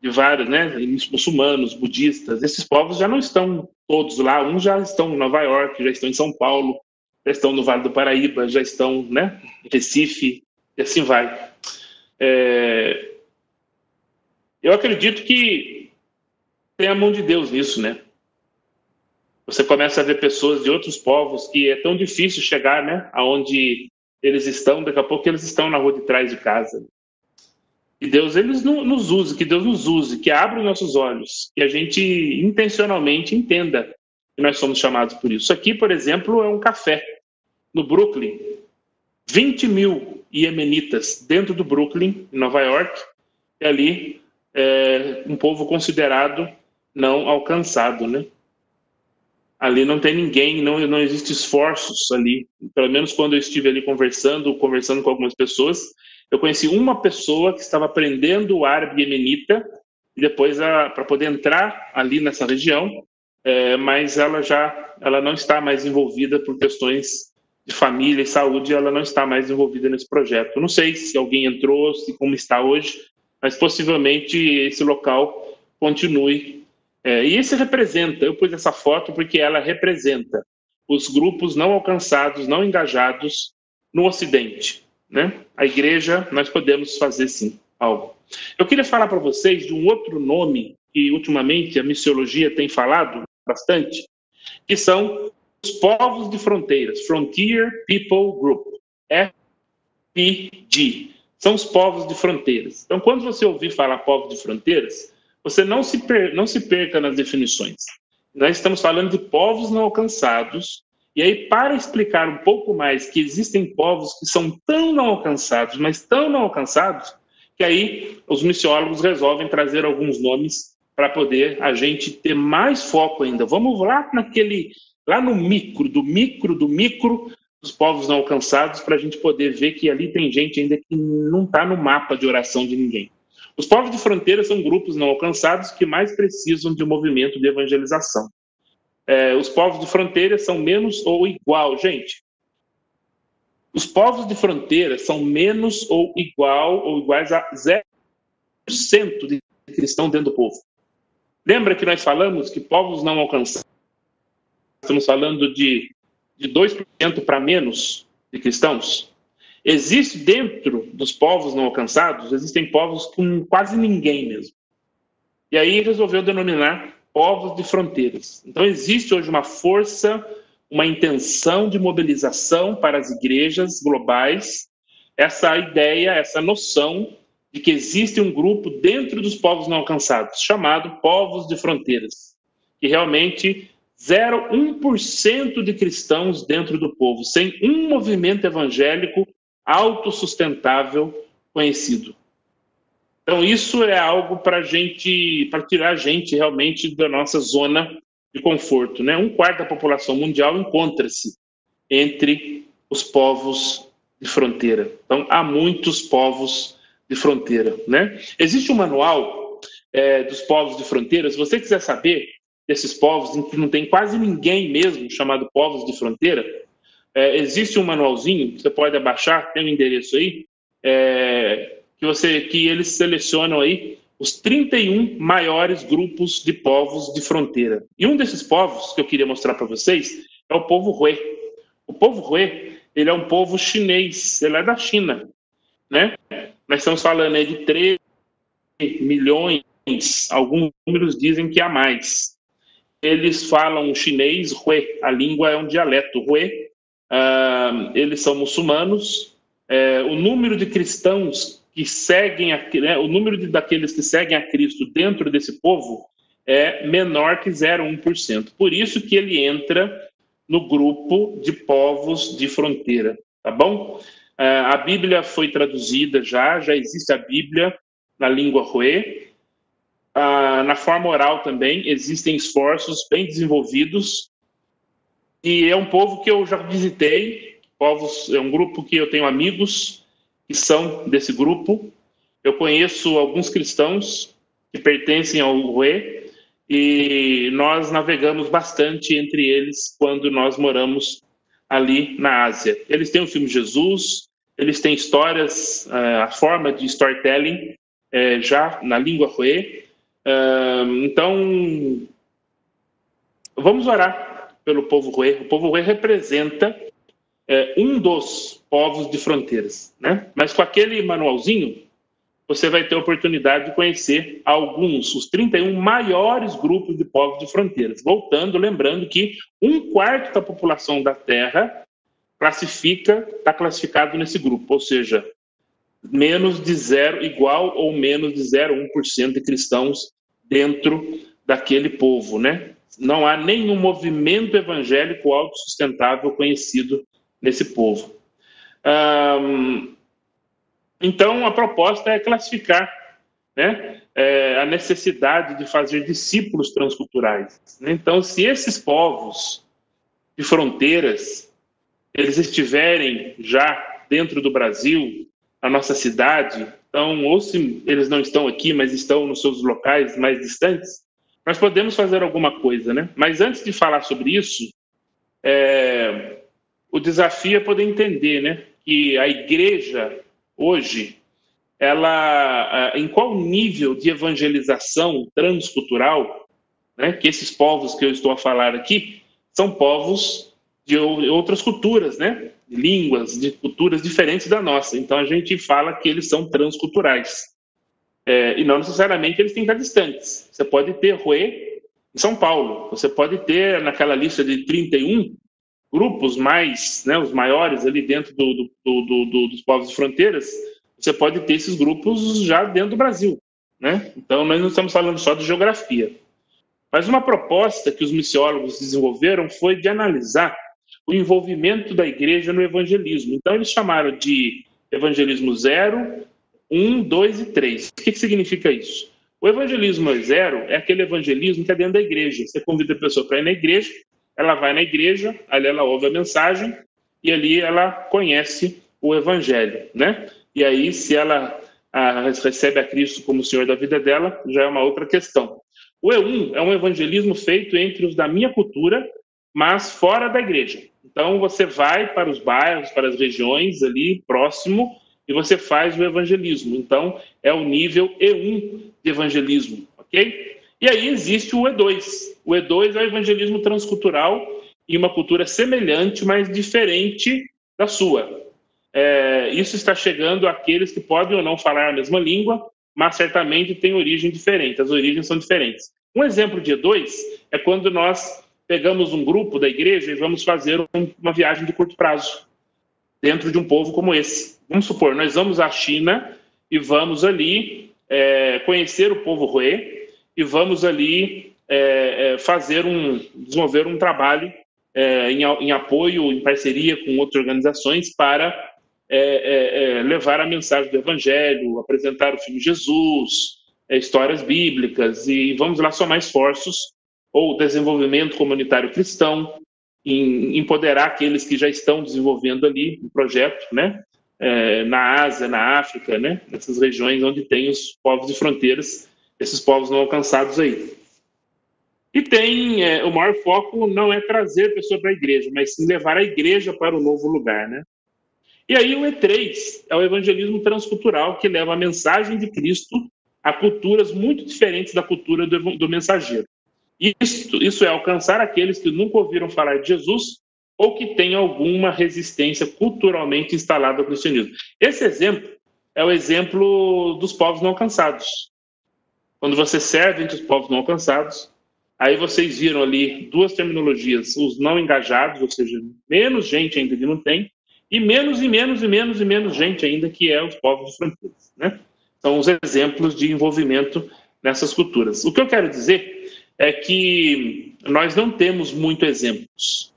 de vários, né, muçulmanos, budistas, esses povos já não estão todos lá, uns já estão em Nova York, já estão em São Paulo, já estão no Vale do Paraíba, já estão, né, Recife, e assim vai. É... Eu acredito que tem a mão de Deus nisso, né? Você começa a ver pessoas de outros povos que é tão difícil chegar, né, aonde eles estão, daqui a pouco eles estão na rua de trás de casa. Que Deus eles nos use, que Deus nos use, que abra os nossos olhos, que a gente intencionalmente entenda que nós somos chamados por. Isso aqui, por exemplo, é um café no Brooklyn. 20 mil iemenitas dentro do Brooklyn, em Nova York, e ali é um povo considerado não alcançado, né? Ali não tem ninguém, não, não existe esforços ali. Pelo menos quando eu estive ali conversando, conversando com algumas pessoas, eu conheci uma pessoa que estava aprendendo o árabe yemenita e depois para poder entrar ali nessa região, é, mas ela já ela não está mais envolvida por questões de família e saúde, ela não está mais envolvida nesse projeto. Não sei se alguém entrou, se como está hoje, mas possivelmente esse local continue. É, e esse representa, eu pus essa foto porque ela representa os grupos não alcançados, não engajados no Ocidente né? A igreja, nós podemos fazer sim algo. Eu queria falar para vocês de um outro nome que ultimamente a missiologia tem falado bastante, que são os povos de fronteiras, Frontier People Group, FPG. São os povos de fronteiras. Então, quando você ouvir falar povos de fronteiras, você não se, per, não se perca nas definições. Nós estamos falando de povos não alcançados, e aí, para explicar um pouco mais que existem povos que são tão não alcançados, mas tão não alcançados, que aí os missiólogos resolvem trazer alguns nomes para poder a gente ter mais foco ainda. Vamos lá naquele, lá no micro, do micro, do micro dos povos não alcançados, para a gente poder ver que ali tem gente ainda que não está no mapa de oração de ninguém. Os povos de fronteira são grupos não alcançados que mais precisam de um movimento de evangelização é, os povos de fronteira são menos ou igual, gente. Os povos de fronteira são menos ou igual ou iguais a 0% de cristão dentro do povo. Lembra que nós falamos que povos não alcançados, estamos falando de, de 2% para menos de cristãos? Existe dentro dos povos não alcançados, existem povos com quase ninguém mesmo. E aí resolveu denominar povos de fronteiras. Então, existe hoje uma força, uma intenção de mobilização para as igrejas globais, essa ideia, essa noção de que existe um grupo dentro dos povos não alcançados, chamado povos de fronteiras, que realmente 0,1% de cristãos dentro do povo, sem um movimento evangélico autossustentável conhecido. Então, isso é algo para gente, para tirar a gente realmente da nossa zona de conforto. Né? Um quarto da população mundial encontra-se entre os povos de fronteira. Então, há muitos povos de fronteira. Né? Existe um manual é, dos povos de fronteira. Se você quiser saber desses povos, em que não tem quase ninguém mesmo chamado povos de fronteira, é, existe um manualzinho, você pode abaixar, tem um endereço aí, é, que você que eles selecionam aí os 31 maiores grupos de povos de fronteira. E um desses povos que eu queria mostrar para vocês é o povo Hui. O povo Hui, ele é um povo chinês, ele é da China, né? Nós estamos falando aí de 3 milhões, alguns números dizem que há mais. Eles falam chinês Hui, a língua é um dialeto Hui. Uh, eles são muçulmanos. Uh, o número de cristãos que seguem, a, né, o número de, daqueles que seguem a Cristo dentro desse povo é menor que 0,1%. Por isso que ele entra no grupo de povos de fronteira, tá bom? É, a Bíblia foi traduzida já, já existe a Bíblia na língua Rue. na forma oral também existem esforços bem desenvolvidos. E é um povo que eu já visitei, povos, é um grupo que eu tenho amigos, que são desse grupo. Eu conheço alguns cristãos que pertencem ao UE e nós navegamos bastante entre eles quando nós moramos ali na Ásia. Eles têm o filme Jesus, eles têm histórias, eh, a forma de storytelling eh, já na língua Rue. Então, vamos orar pelo povo Rui. O povo Rui representa é, um dos povos de fronteiras, né? Mas com aquele manualzinho, você vai ter a oportunidade de conhecer alguns, os 31 maiores grupos de povos de fronteiras. Voltando, lembrando que um quarto da população da Terra classifica, está classificado nesse grupo, ou seja, menos de zero, igual ou menos de 0,1% de cristãos dentro daquele povo, né? Não há nenhum movimento evangélico autossustentável conhecido nesse povo. Então, a proposta é classificar né, é, a necessidade de fazer discípulos transculturais. Então, se esses povos de fronteiras eles estiverem já dentro do Brasil, na nossa cidade, então, ou se eles não estão aqui, mas estão nos seus locais mais distantes, nós podemos fazer alguma coisa, né? Mas antes de falar sobre isso, é, o desafio é poder entender, né, que a igreja hoje, ela, em qual nível de evangelização transcultural, né, que esses povos que eu estou a falar aqui são povos de outras culturas, né, de línguas, de culturas diferentes da nossa. Então a gente fala que eles são transculturais. É, e não necessariamente eles têm que estar distantes. Você pode ter Rue em São Paulo, você pode ter naquela lista de 31 grupos mais, né, os maiores ali dentro do, do, do, do, dos povos de fronteiras, você pode ter esses grupos já dentro do Brasil. Né? Então, nós não estamos falando só de geografia. Mas uma proposta que os missiólogos desenvolveram foi de analisar o envolvimento da igreja no evangelismo. Então, eles chamaram de evangelismo zero, um, dois e três. O que, que significa isso? O evangelismo zero é aquele evangelismo que é dentro da igreja. Você convida a pessoa para ir na igreja, ela vai na igreja, ali ela ouve a mensagem e ali ela conhece o evangelho, né? E aí, se ela a, recebe a Cristo como Senhor da vida dela, já é uma outra questão. O E1 é um evangelismo feito entre os da minha cultura, mas fora da igreja. Então, você vai para os bairros, para as regiões ali próximo e você faz o evangelismo. Então, é o nível E1 de evangelismo, ok? E aí existe o E2. O E2 é o evangelismo transcultural em uma cultura semelhante, mas diferente da sua. É, isso está chegando àqueles que podem ou não falar a mesma língua, mas certamente têm origem diferente, as origens são diferentes. Um exemplo de E2 é quando nós pegamos um grupo da igreja e vamos fazer uma viagem de curto prazo dentro de um povo como esse. Vamos supor, nós vamos à China e vamos ali é, conhecer o povo Rui, e vamos ali é, é, fazer um, desenvolver um trabalho é, em, em, apoio, em parceria com outras organizações para é, levar a mensagem do Evangelho, apresentar o filme Jesus, histórias bíblicas e vamos lá somar esforços ou desenvolvimento comunitário cristão, em empoderar aqueles que já estão desenvolvendo ali um projeto, né? Na Ásia, na África, né? Nessas regiões onde tem os povos de fronteiras esses povos não alcançados aí. E tem, é, o maior foco não é trazer a pessoa para a igreja, mas sim levar a igreja para o novo lugar, né? E aí o E3 é o evangelismo transcultural que leva a mensagem de Cristo a culturas muito diferentes da cultura do, do mensageiro. Isso, isso é alcançar aqueles que nunca ouviram falar de Jesus ou que têm alguma resistência culturalmente instalada ao cristianismo. Esse exemplo é o exemplo dos povos não alcançados. Quando você serve entre os povos não alcançados, aí vocês viram ali duas terminologias, os não engajados, ou seja, menos gente ainda que não tem, e menos e menos e menos e menos gente ainda que é os povos fronteiras, né? São os exemplos de envolvimento nessas culturas. O que eu quero dizer é que nós não temos muitos exemplos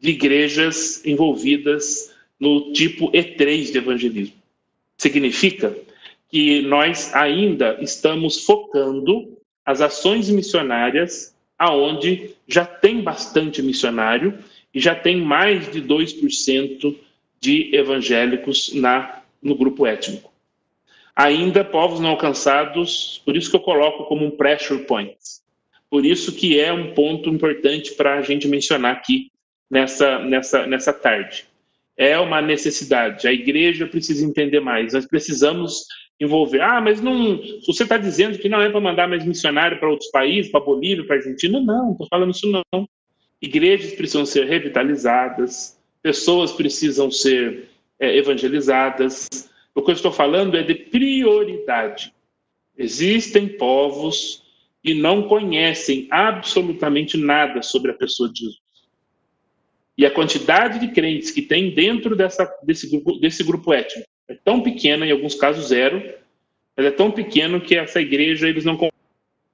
de igrejas envolvidas no tipo E3 de evangelismo. Significa que nós ainda estamos focando as ações missionárias aonde já tem bastante missionário e já tem mais de 2% de evangélicos na, no grupo étnico. Ainda povos não alcançados, por isso que eu coloco como um pressure point. Por isso que é um ponto importante para a gente mencionar aqui nessa, nessa, nessa tarde. É uma necessidade. A igreja precisa entender mais. Nós precisamos envolver. Ah, mas não. Você está dizendo que não é para mandar mais missionário para outros países, para Bolívia, para Argentina? Não, estou falando isso não. Igrejas precisam ser revitalizadas, pessoas precisam ser é, evangelizadas. O que eu estou falando é de prioridade. Existem povos que não conhecem absolutamente nada sobre a pessoa de Jesus. E a quantidade de crentes que tem dentro dessa, desse, grupo, desse grupo étnico é tão pequena, em alguns casos zero, mas é tão pequeno que essa igreja eles não conseguem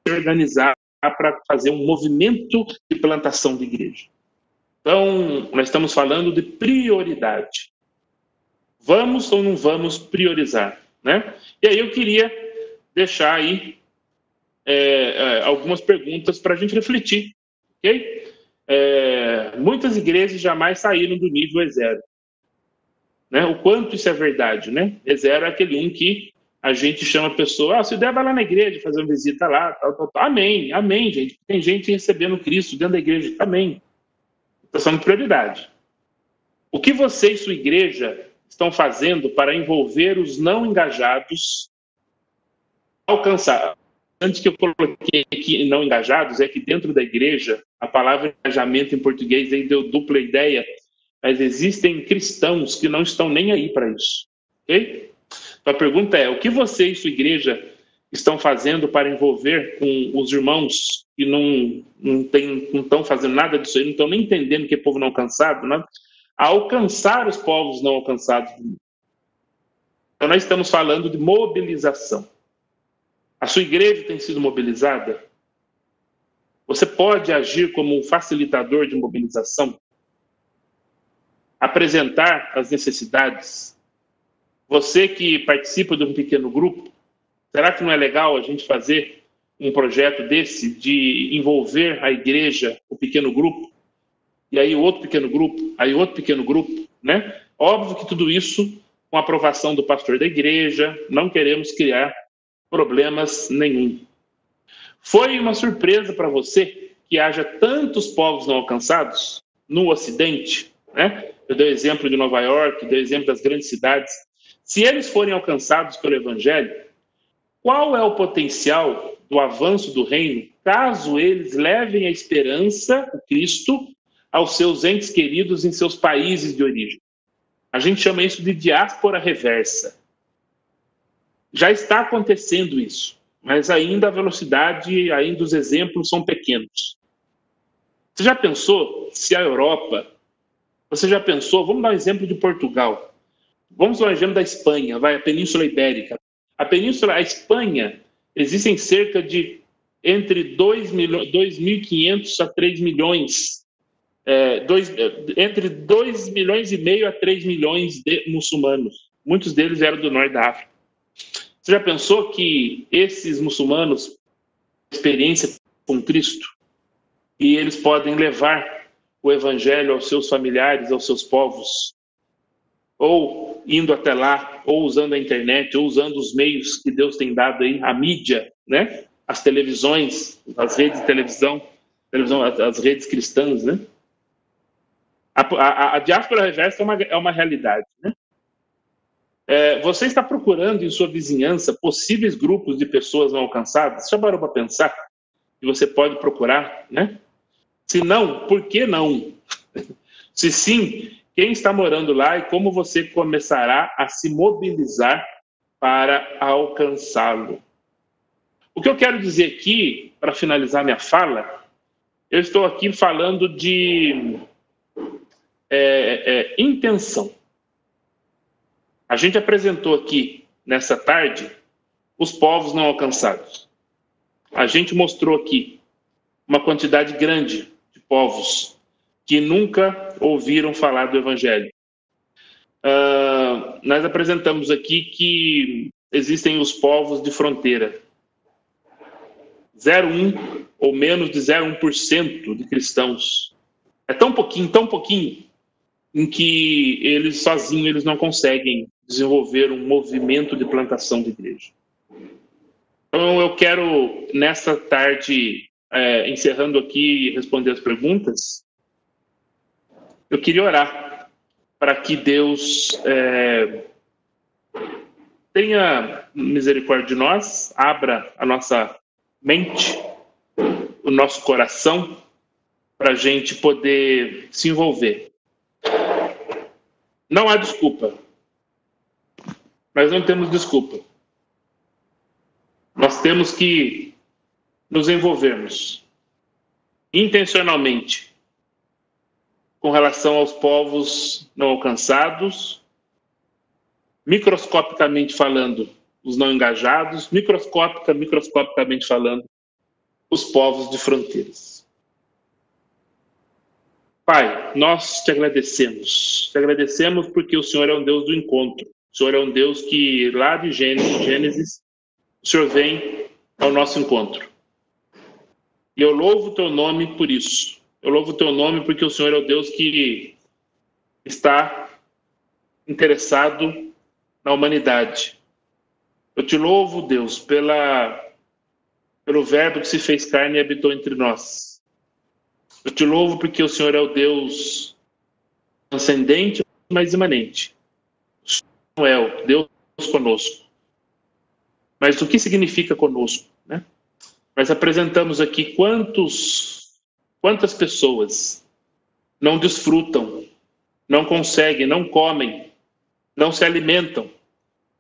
organizar para fazer um movimento de plantação de igreja. Então, nós estamos falando de prioridade. Vamos ou não vamos priorizar, né? E aí eu queria deixar aí é, é, algumas perguntas para a gente refletir, ok? É, muitas igrejas jamais saíram do nível E0. Né? O quanto isso é verdade, né? E0 é aquele um que a gente chama a pessoa, ah, se der, vai lá na igreja, fazer uma visita lá, tal, tal, tal. Amém, amém, gente. Tem gente recebendo Cristo dentro da igreja, amém. Então, são prioridade. O que você e sua igreja estão fazendo para envolver os não engajados alcançar? Antes que eu coloquei aqui não engajados, é que dentro da igreja, a palavra engajamento em português aí deu dupla ideia, mas existem cristãos que não estão nem aí para isso. Ok? Então a pergunta é: o que você e sua igreja estão fazendo para envolver com os irmãos que não, não, não estão fazendo nada disso aí, não estão nem entendendo que é povo não alcançado, né? a alcançar os povos não alcançados. Então nós estamos falando de mobilização. A sua igreja tem sido mobilizada? Você pode agir como um facilitador de mobilização? Apresentar as necessidades, você que participa de um pequeno grupo, será que não é legal a gente fazer um projeto desse de envolver a igreja, o pequeno grupo, e aí outro pequeno grupo, aí outro pequeno grupo, né? Óbvio que tudo isso com aprovação do pastor da igreja, não queremos criar problemas nenhum. Foi uma surpresa para você que haja tantos povos não alcançados no Ocidente, né? Eu dei o exemplo de Nova York, dei o exemplo das grandes cidades. Se eles forem alcançados pelo Evangelho, qual é o potencial do avanço do reino caso eles levem a esperança, o Cristo, aos seus entes queridos em seus países de origem? A gente chama isso de diáspora reversa. Já está acontecendo isso, mas ainda a velocidade, ainda os exemplos são pequenos. Você já pensou se a Europa, você já pensou, vamos dar um exemplo de Portugal. Vamos ao exemplo da Espanha, vai, a Península Ibérica. A Península, a Espanha, existem cerca de entre 2.500 a 3 milhões, é, dois, entre 2 milhões e meio a 3 milhões de muçulmanos. Muitos deles eram do norte da África. Você já pensou que esses muçulmanos experiência com Cristo e eles podem levar o evangelho aos seus familiares, aos seus povos, ou indo até lá, ou usando a internet, ou usando os meios que Deus tem dado aí, a mídia, né? As televisões, as redes de televisão, televisão as redes cristãs, né? A, a, a diáspora reversa é uma, é uma realidade, né? É, você está procurando em sua vizinhança possíveis grupos de pessoas não alcançadas? Já parou para pensar que você pode procurar, né? Se não, por que não? Se sim, quem está morando lá e como você começará a se mobilizar para alcançá-lo. O que eu quero dizer aqui, para finalizar minha fala, eu estou aqui falando de é, é, intenção. A gente apresentou aqui nessa tarde os povos não alcançados. A gente mostrou aqui uma quantidade grande de povos que nunca ouviram falar do Evangelho. Uh, nós apresentamos aqui que existem os povos de fronteira. 0,1 ou menos de 0,1% de cristãos. É tão pouquinho, tão pouquinho, em que eles sozinhos eles não conseguem desenvolver um movimento de plantação de igreja. Então eu quero, nessa tarde, é, encerrando aqui e responder as perguntas, eu queria orar para que Deus é, tenha misericórdia de nós, abra a nossa mente, o nosso coração, para a gente poder se envolver. Não há desculpa. Nós não temos desculpa. Nós temos que nos envolvermos intencionalmente com relação aos povos não alcançados, microscopicamente falando, os não engajados, microscópica, microscopicamente falando, os povos de fronteiras. Pai, nós te agradecemos. Te agradecemos porque o Senhor é um Deus do encontro. O Senhor é um Deus que, lá de Gênesis, Gênesis o Senhor vem ao nosso encontro. E eu louvo o teu nome por isso. Eu louvo o teu nome porque o Senhor é o Deus que está interessado na humanidade. Eu te louvo, Deus, pela, pelo Verbo que se fez carne e habitou entre nós. Eu te louvo porque o Senhor é o Deus transcendente, mas imanente. O Deus conosco. Mas o que significa conosco? Né? Nós apresentamos aqui quantos, quantas pessoas não desfrutam, não conseguem, não comem, não se alimentam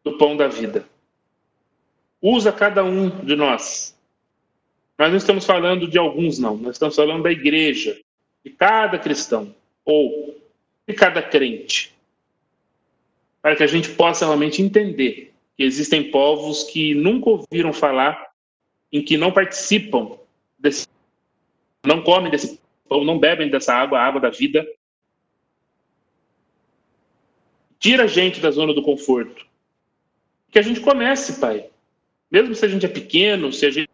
do pão da vida. Usa cada um de nós. Nós não estamos falando de alguns, não. Nós estamos falando da igreja, de cada cristão, ou de cada crente. Para que a gente possa realmente entender que existem povos que nunca ouviram falar, em que não participam desse, não comem desse pão, não bebem dessa água, a água da vida, Tira a gente da zona do conforto. Que a gente comece, Pai. Mesmo se a gente é pequeno, se a gente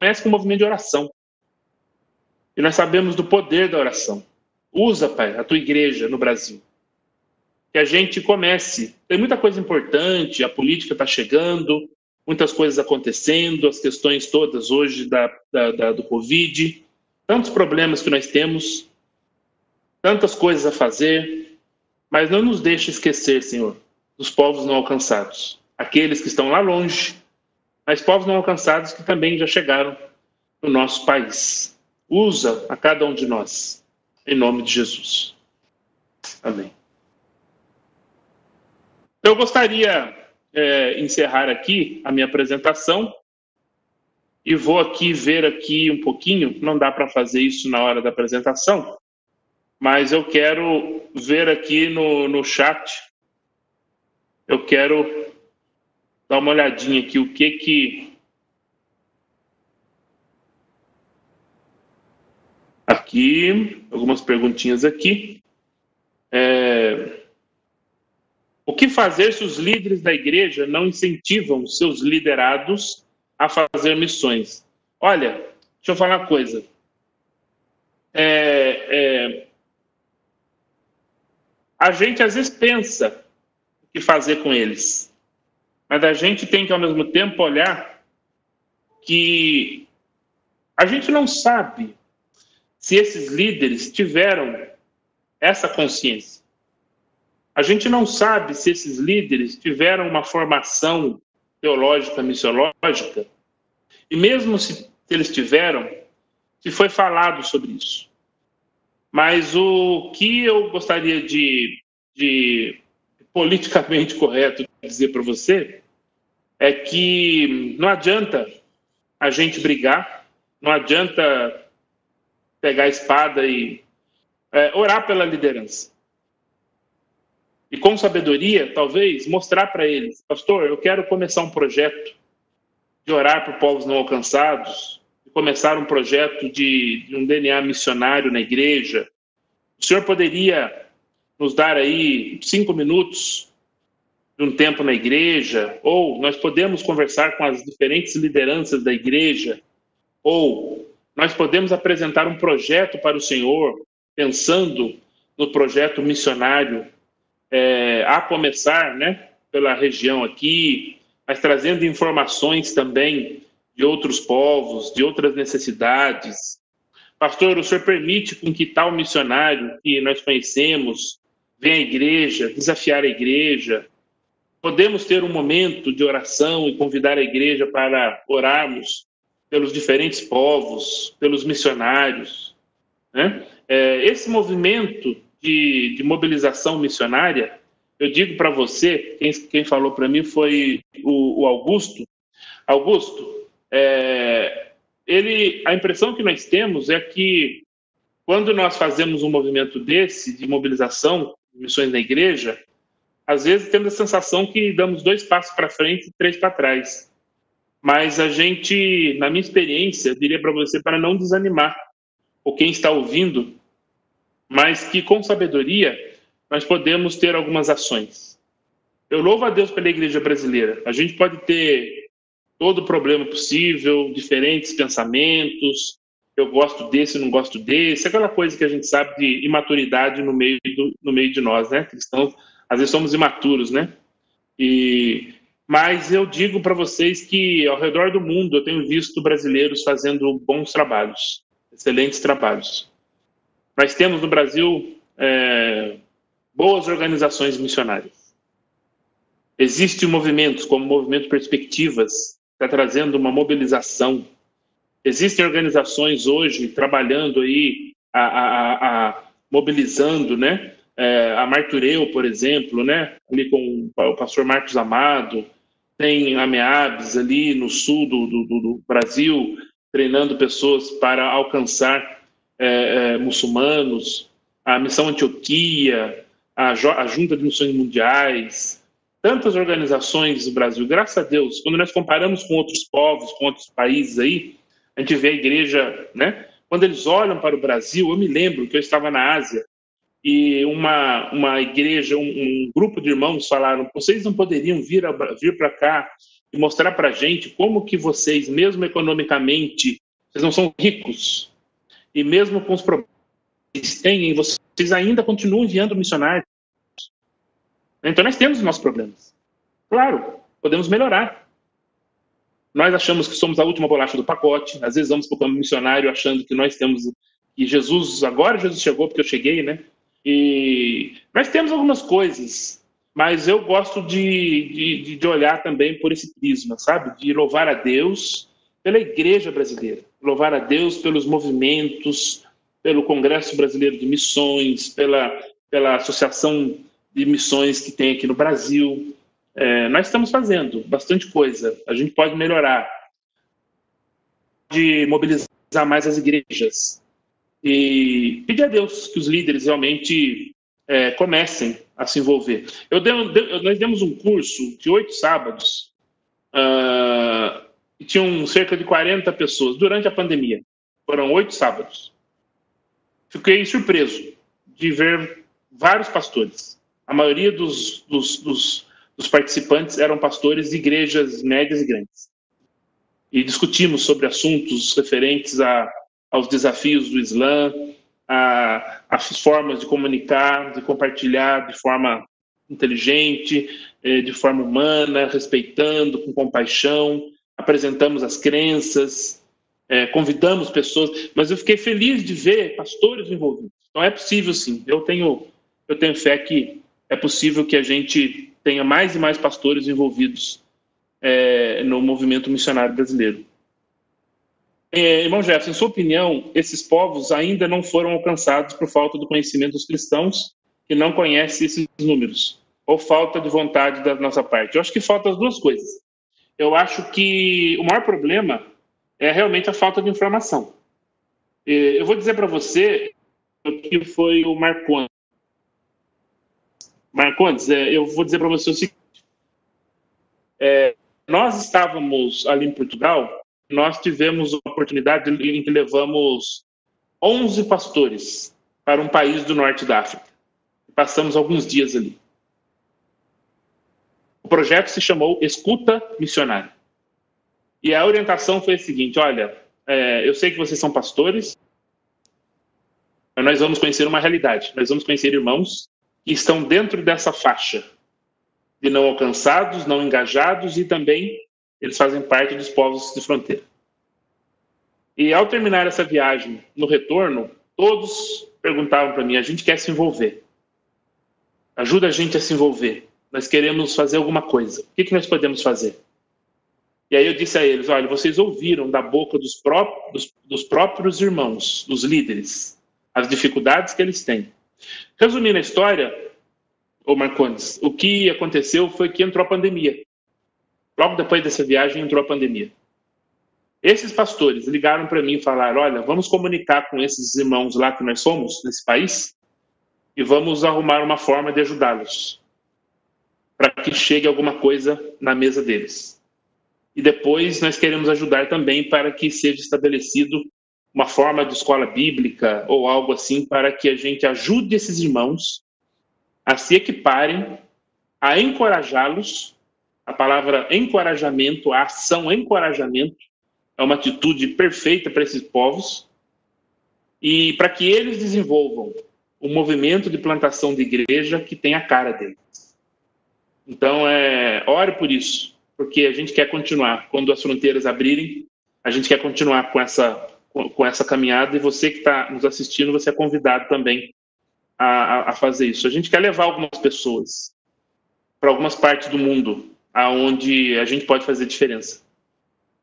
comece com um movimento de oração. E nós sabemos do poder da oração. Usa, Pai, a tua igreja no Brasil. Que a gente comece. Tem muita coisa importante, a política está chegando, muitas coisas acontecendo, as questões todas hoje da, da, da, do Covid, tantos problemas que nós temos, tantas coisas a fazer, mas não nos deixe esquecer, Senhor, dos povos não alcançados, aqueles que estão lá longe, mas povos não alcançados que também já chegaram no nosso país. Usa a cada um de nós, em nome de Jesus. Amém. Eu gostaria é, encerrar aqui a minha apresentação e vou aqui ver aqui um pouquinho. Não dá para fazer isso na hora da apresentação, mas eu quero ver aqui no, no chat, eu quero dar uma olhadinha aqui, o que que... Aqui, algumas perguntinhas aqui. É... O que fazer se os líderes da igreja não incentivam seus liderados a fazer missões? Olha, deixa eu falar uma coisa. É, é, a gente às vezes pensa o que fazer com eles, mas a gente tem que ao mesmo tempo olhar que a gente não sabe se esses líderes tiveram essa consciência. A gente não sabe se esses líderes tiveram uma formação teológica, missiológica, e mesmo se eles tiveram, se foi falado sobre isso. Mas o que eu gostaria de, de politicamente correto dizer para você é que não adianta a gente brigar, não adianta pegar a espada e é, orar pela liderança. E com sabedoria, talvez, mostrar para eles, pastor, eu quero começar um projeto de orar por povos não alcançados, começar um projeto de, de um DNA missionário na igreja. O senhor poderia nos dar aí cinco minutos de um tempo na igreja? Ou nós podemos conversar com as diferentes lideranças da igreja? Ou nós podemos apresentar um projeto para o senhor, pensando no projeto missionário, é, a começar né, pela região aqui, mas trazendo informações também de outros povos, de outras necessidades. Pastor, o senhor permite com que tal missionário que nós conhecemos venha à igreja, desafiar a igreja, podemos ter um momento de oração e convidar a igreja para orarmos pelos diferentes povos, pelos missionários. Né? É, esse movimento de, de, mobilização missionária, eu digo para você, quem, quem falou para mim foi o, o Augusto. Augusto, é, ele, a impressão que nós temos é que quando nós fazemos um movimento desse, de mobilização, missões na igreja, às vezes temos a sensação que damos dois passos para frente e três para trás. Mas a gente, na minha experiência, diria para você para não desanimar ou quem está ouvindo, mas que com sabedoria nós podemos ter algumas ações. Eu louvo a Deus pela igreja brasileira. A gente pode ter todo o problema possível, diferentes pensamentos, eu gosto desse, não gosto desse, aquela coisa que a gente sabe de imaturidade no meio, do, no meio de nós, né? Cristãos, às vezes somos imaturos, né? E, mas eu digo para vocês que ao redor do mundo eu tenho visto brasileiros fazendo bons trabalhos, excelentes trabalhos. Nós temos no Brasil é, boas organizações missionárias. Existem movimentos como o Movimento Perspectivas, está trazendo uma mobilização Existem organizações hoje trabalhando aí, a, a, a mobilizando, né? É, a Martureu, por exemplo, né? Ali com o pastor Marcos Amado, tem a ali no sul do, do, do Brasil, treinando pessoas para alcançar é, é, muçulmanos, a Missão Antioquia, a, a Junta de Missões Mundiais, tantas organizações do Brasil, graças a Deus, quando nós comparamos com outros povos, com outros países aí, a gente vê a igreja, né? Quando eles olham para o Brasil, eu me lembro que eu estava na Ásia e uma, uma igreja, um, um grupo de irmãos falaram: vocês não poderiam vir, vir para cá e mostrar para a gente como que vocês, mesmo economicamente, vocês não são ricos e mesmo com os problemas que vocês têm, vocês ainda continuam enviando missionários. Então nós temos os nossos problemas. Claro, podemos melhorar. Nós achamos que somos a última bolacha do pacote. Às vezes vamos para o campo missionário achando que nós temos que Jesus agora Jesus chegou porque eu cheguei, né? E nós temos algumas coisas, mas eu gosto de, de, de olhar também por esse prisma, sabe? De louvar a Deus pela igreja brasileira, louvar a Deus pelos movimentos, pelo Congresso Brasileiro de Missões, pela, pela Associação de Missões que tem aqui no Brasil, é, nós estamos fazendo bastante coisa. A gente pode melhorar, de mobilizar mais as igrejas e pedir a Deus que os líderes realmente é, comecem a se envolver. Eu dei, nós demos um curso de oito sábados uh, e tinham cerca de 40 pessoas durante a pandemia. Foram oito sábados. Fiquei surpreso de ver vários pastores. A maioria dos, dos, dos dos participantes eram pastores de igrejas médias e grandes. E discutimos sobre assuntos referentes a, aos desafios do Islã, a, as formas de comunicar, de compartilhar de forma inteligente, eh, de forma humana, respeitando, com compaixão. Apresentamos as crenças, eh, convidamos pessoas, mas eu fiquei feliz de ver pastores envolvidos. Então é possível, sim. Eu tenho, eu tenho fé que é possível que a gente tenha mais e mais pastores envolvidos é, no movimento missionário brasileiro. É, irmão Jefferson, em sua opinião, esses povos ainda não foram alcançados por falta do conhecimento dos cristãos que não conhecem esses números, ou falta de vontade da nossa parte? Eu acho que faltam as duas coisas. Eu acho que o maior problema é realmente a falta de informação. Eu vou dizer para você que foi o Marconi, Marcondes, é, eu vou dizer para você o seguinte: é, nós estávamos ali em Portugal, nós tivemos a oportunidade em que levamos 11 pastores para um país do norte da África. Passamos alguns dias ali. O projeto se chamou Escuta Missionária. E a orientação foi a seguinte: olha, é, eu sei que vocês são pastores, mas nós vamos conhecer uma realidade. Nós vamos conhecer irmãos que estão dentro dessa faixa de não alcançados, não engajados e também eles fazem parte dos povos de fronteira. E ao terminar essa viagem, no retorno, todos perguntavam para mim: a gente quer se envolver. Ajuda a gente a se envolver. Nós queremos fazer alguma coisa. O que, que nós podemos fazer? E aí eu disse a eles: olha, vocês ouviram da boca dos, próprios, dos, dos próprios irmãos, dos líderes, as dificuldades que eles têm. Resumindo a história, ô Marcondes, o que aconteceu foi que entrou a pandemia. Logo depois dessa viagem entrou a pandemia. Esses pastores ligaram para mim e falaram: olha, vamos comunicar com esses irmãos lá que nós somos, nesse país, e vamos arrumar uma forma de ajudá-los, para que chegue alguma coisa na mesa deles. E depois nós queremos ajudar também para que seja estabelecido uma forma de escola bíblica ou algo assim, para que a gente ajude esses irmãos a se equiparem, a encorajá-los. A palavra encorajamento, a ação encorajamento, é uma atitude perfeita para esses povos. E para que eles desenvolvam o movimento de plantação de igreja que tem a cara deles. Então, é, ore por isso, porque a gente quer continuar. Quando as fronteiras abrirem, a gente quer continuar com essa com essa caminhada e você que está nos assistindo, você é convidado também a, a, fazer isso. A gente quer levar algumas pessoas para algumas partes do mundo aonde a gente pode fazer diferença.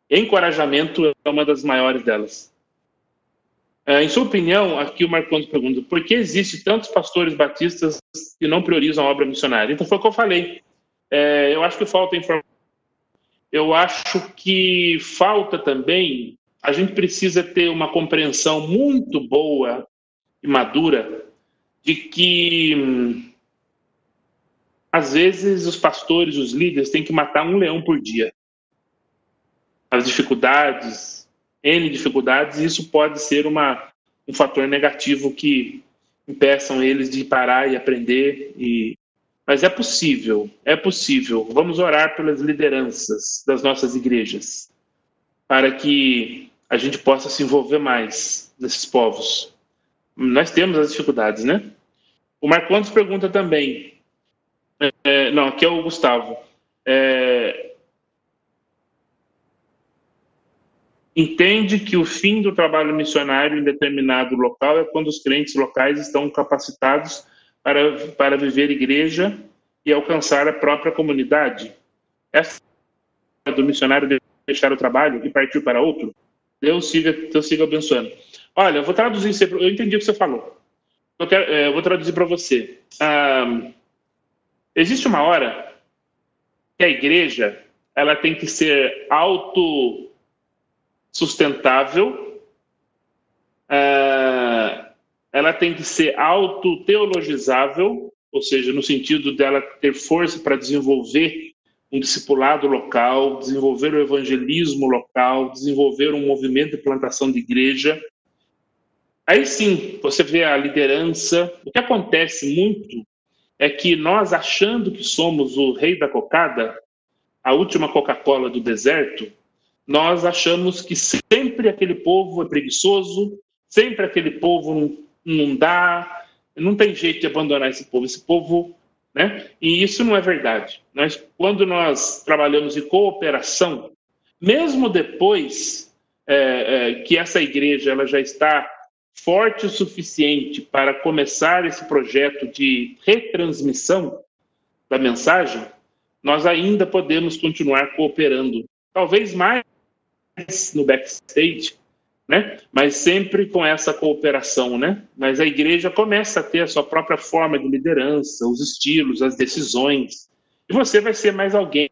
Encorajamento é uma das maiores delas. É, em sua opinião, aqui o Marcondes pergunta, por que existe tantos pastores batistas que não priorizam a obra missionária? Então foi o que eu falei. É, eu acho que falta informação. Eu acho que falta também a gente precisa ter uma compreensão muito boa e madura de que hum, às vezes os pastores, os líderes têm que matar um leão por dia. As dificuldades, N dificuldades, isso pode ser uma, um fator negativo que impeçam eles de parar e aprender. E... Mas é possível, é possível. Vamos orar pelas lideranças das nossas igrejas, para que a gente possa se envolver mais nesses povos. Nós temos as dificuldades, né? O Marcondes pergunta também. É, não, aqui é o Gustavo. É, entende que o fim do trabalho missionário em determinado local é quando os crentes locais estão capacitados para, para viver igreja e alcançar a própria comunidade? Essa do missionário deixar o trabalho e partir para outro? Deus siga, Deus siga abençoando. Olha, eu vou traduzir, eu entendi o que você falou. Eu, quero, é, eu vou traduzir para você. Existe uma hora que a igreja ela tem que ser autossustentável, ah, ela tem que ser autoteologizável, ou seja, no sentido dela ter força para desenvolver um discipulado local, desenvolver o evangelismo local, desenvolver um movimento de plantação de igreja. Aí sim, você vê a liderança. O que acontece muito é que nós, achando que somos o rei da cocada, a última Coca-Cola do deserto, nós achamos que sempre aquele povo é preguiçoso, sempre aquele povo não, dá, não tem jeito de abandonar esse povo. Esse povo né? E isso não é verdade. Nós, quando nós trabalhamos em cooperação, mesmo depois é, é, que essa igreja ela já está forte o suficiente para começar esse projeto de retransmissão da mensagem, nós ainda podemos continuar cooperando, talvez mais no backstage, né? Mas sempre com essa cooperação, né? Mas a igreja começa a ter a sua própria forma de liderança, os estilos, as decisões, e você vai ser mais alguém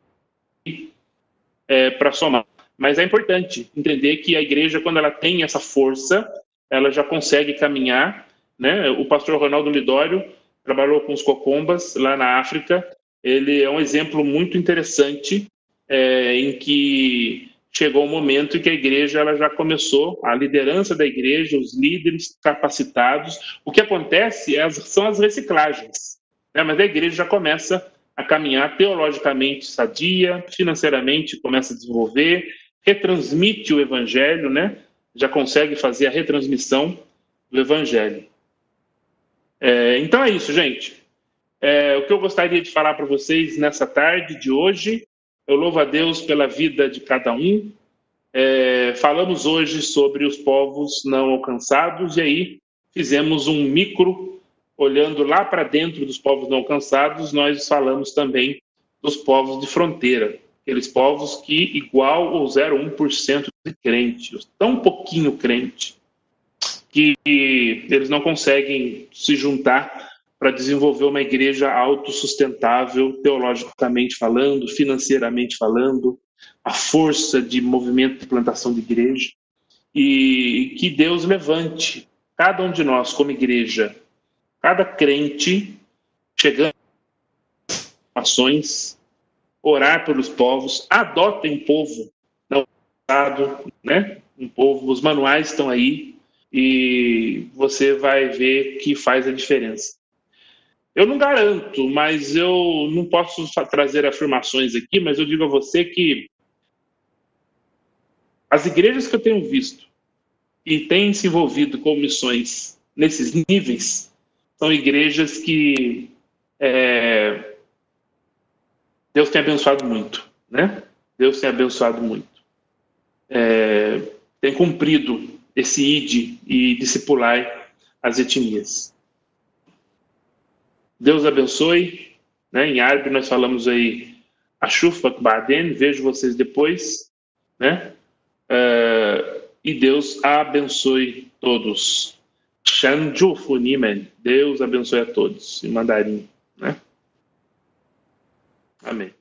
é, para somar. Mas é importante entender que a igreja, quando ela tem essa força, ela já consegue caminhar, né? O pastor Ronaldo Lidório trabalhou com os cocombas lá na África. Ele é um exemplo muito interessante é, em que chegou um momento em que a igreja ela já começou, a liderança da igreja, os líderes capacitados. O que acontece é, são as reciclagens, né? mas a igreja já começa a caminhar teologicamente sadia, financeiramente começa a desenvolver, retransmite o evangelho, né? já consegue fazer a retransmissão do evangelho. É, então é isso, gente. É, o que eu gostaria de falar para vocês nessa tarde de hoje eu louvo a Deus pela vida de cada um. É, falamos hoje sobre os povos não alcançados e aí fizemos um micro olhando lá para dentro dos povos não alcançados, nós falamos também dos povos de fronteira, aqueles povos que igual ou 0,1% de crente, tão pouquinho crente, que eles não conseguem se juntar para desenvolver uma igreja autossustentável, teologicamente falando, financeiramente falando, a força de movimento de plantação de igreja. E que Deus levante cada um de nós como igreja, cada crente, chegando ações, orar pelos povos, adotem povo não né? Um povo, os manuais estão aí e você vai ver que faz a diferença. Eu não garanto, mas eu não posso trazer afirmações aqui, mas eu digo a você que as igrejas que eu tenho visto e têm se envolvido com missões nesses níveis são igrejas que é, Deus tem abençoado muito, né? Deus tem abençoado muito. É, tem cumprido esse id e discipular as etnias. Deus abençoe. Né? Em árabe nós falamos aí Ashufak Baden, vejo vocês depois. Né? Uh, e Deus abençoe todos. Shanju Funimen, Deus abençoe a todos, em mandarim. Né? Amém.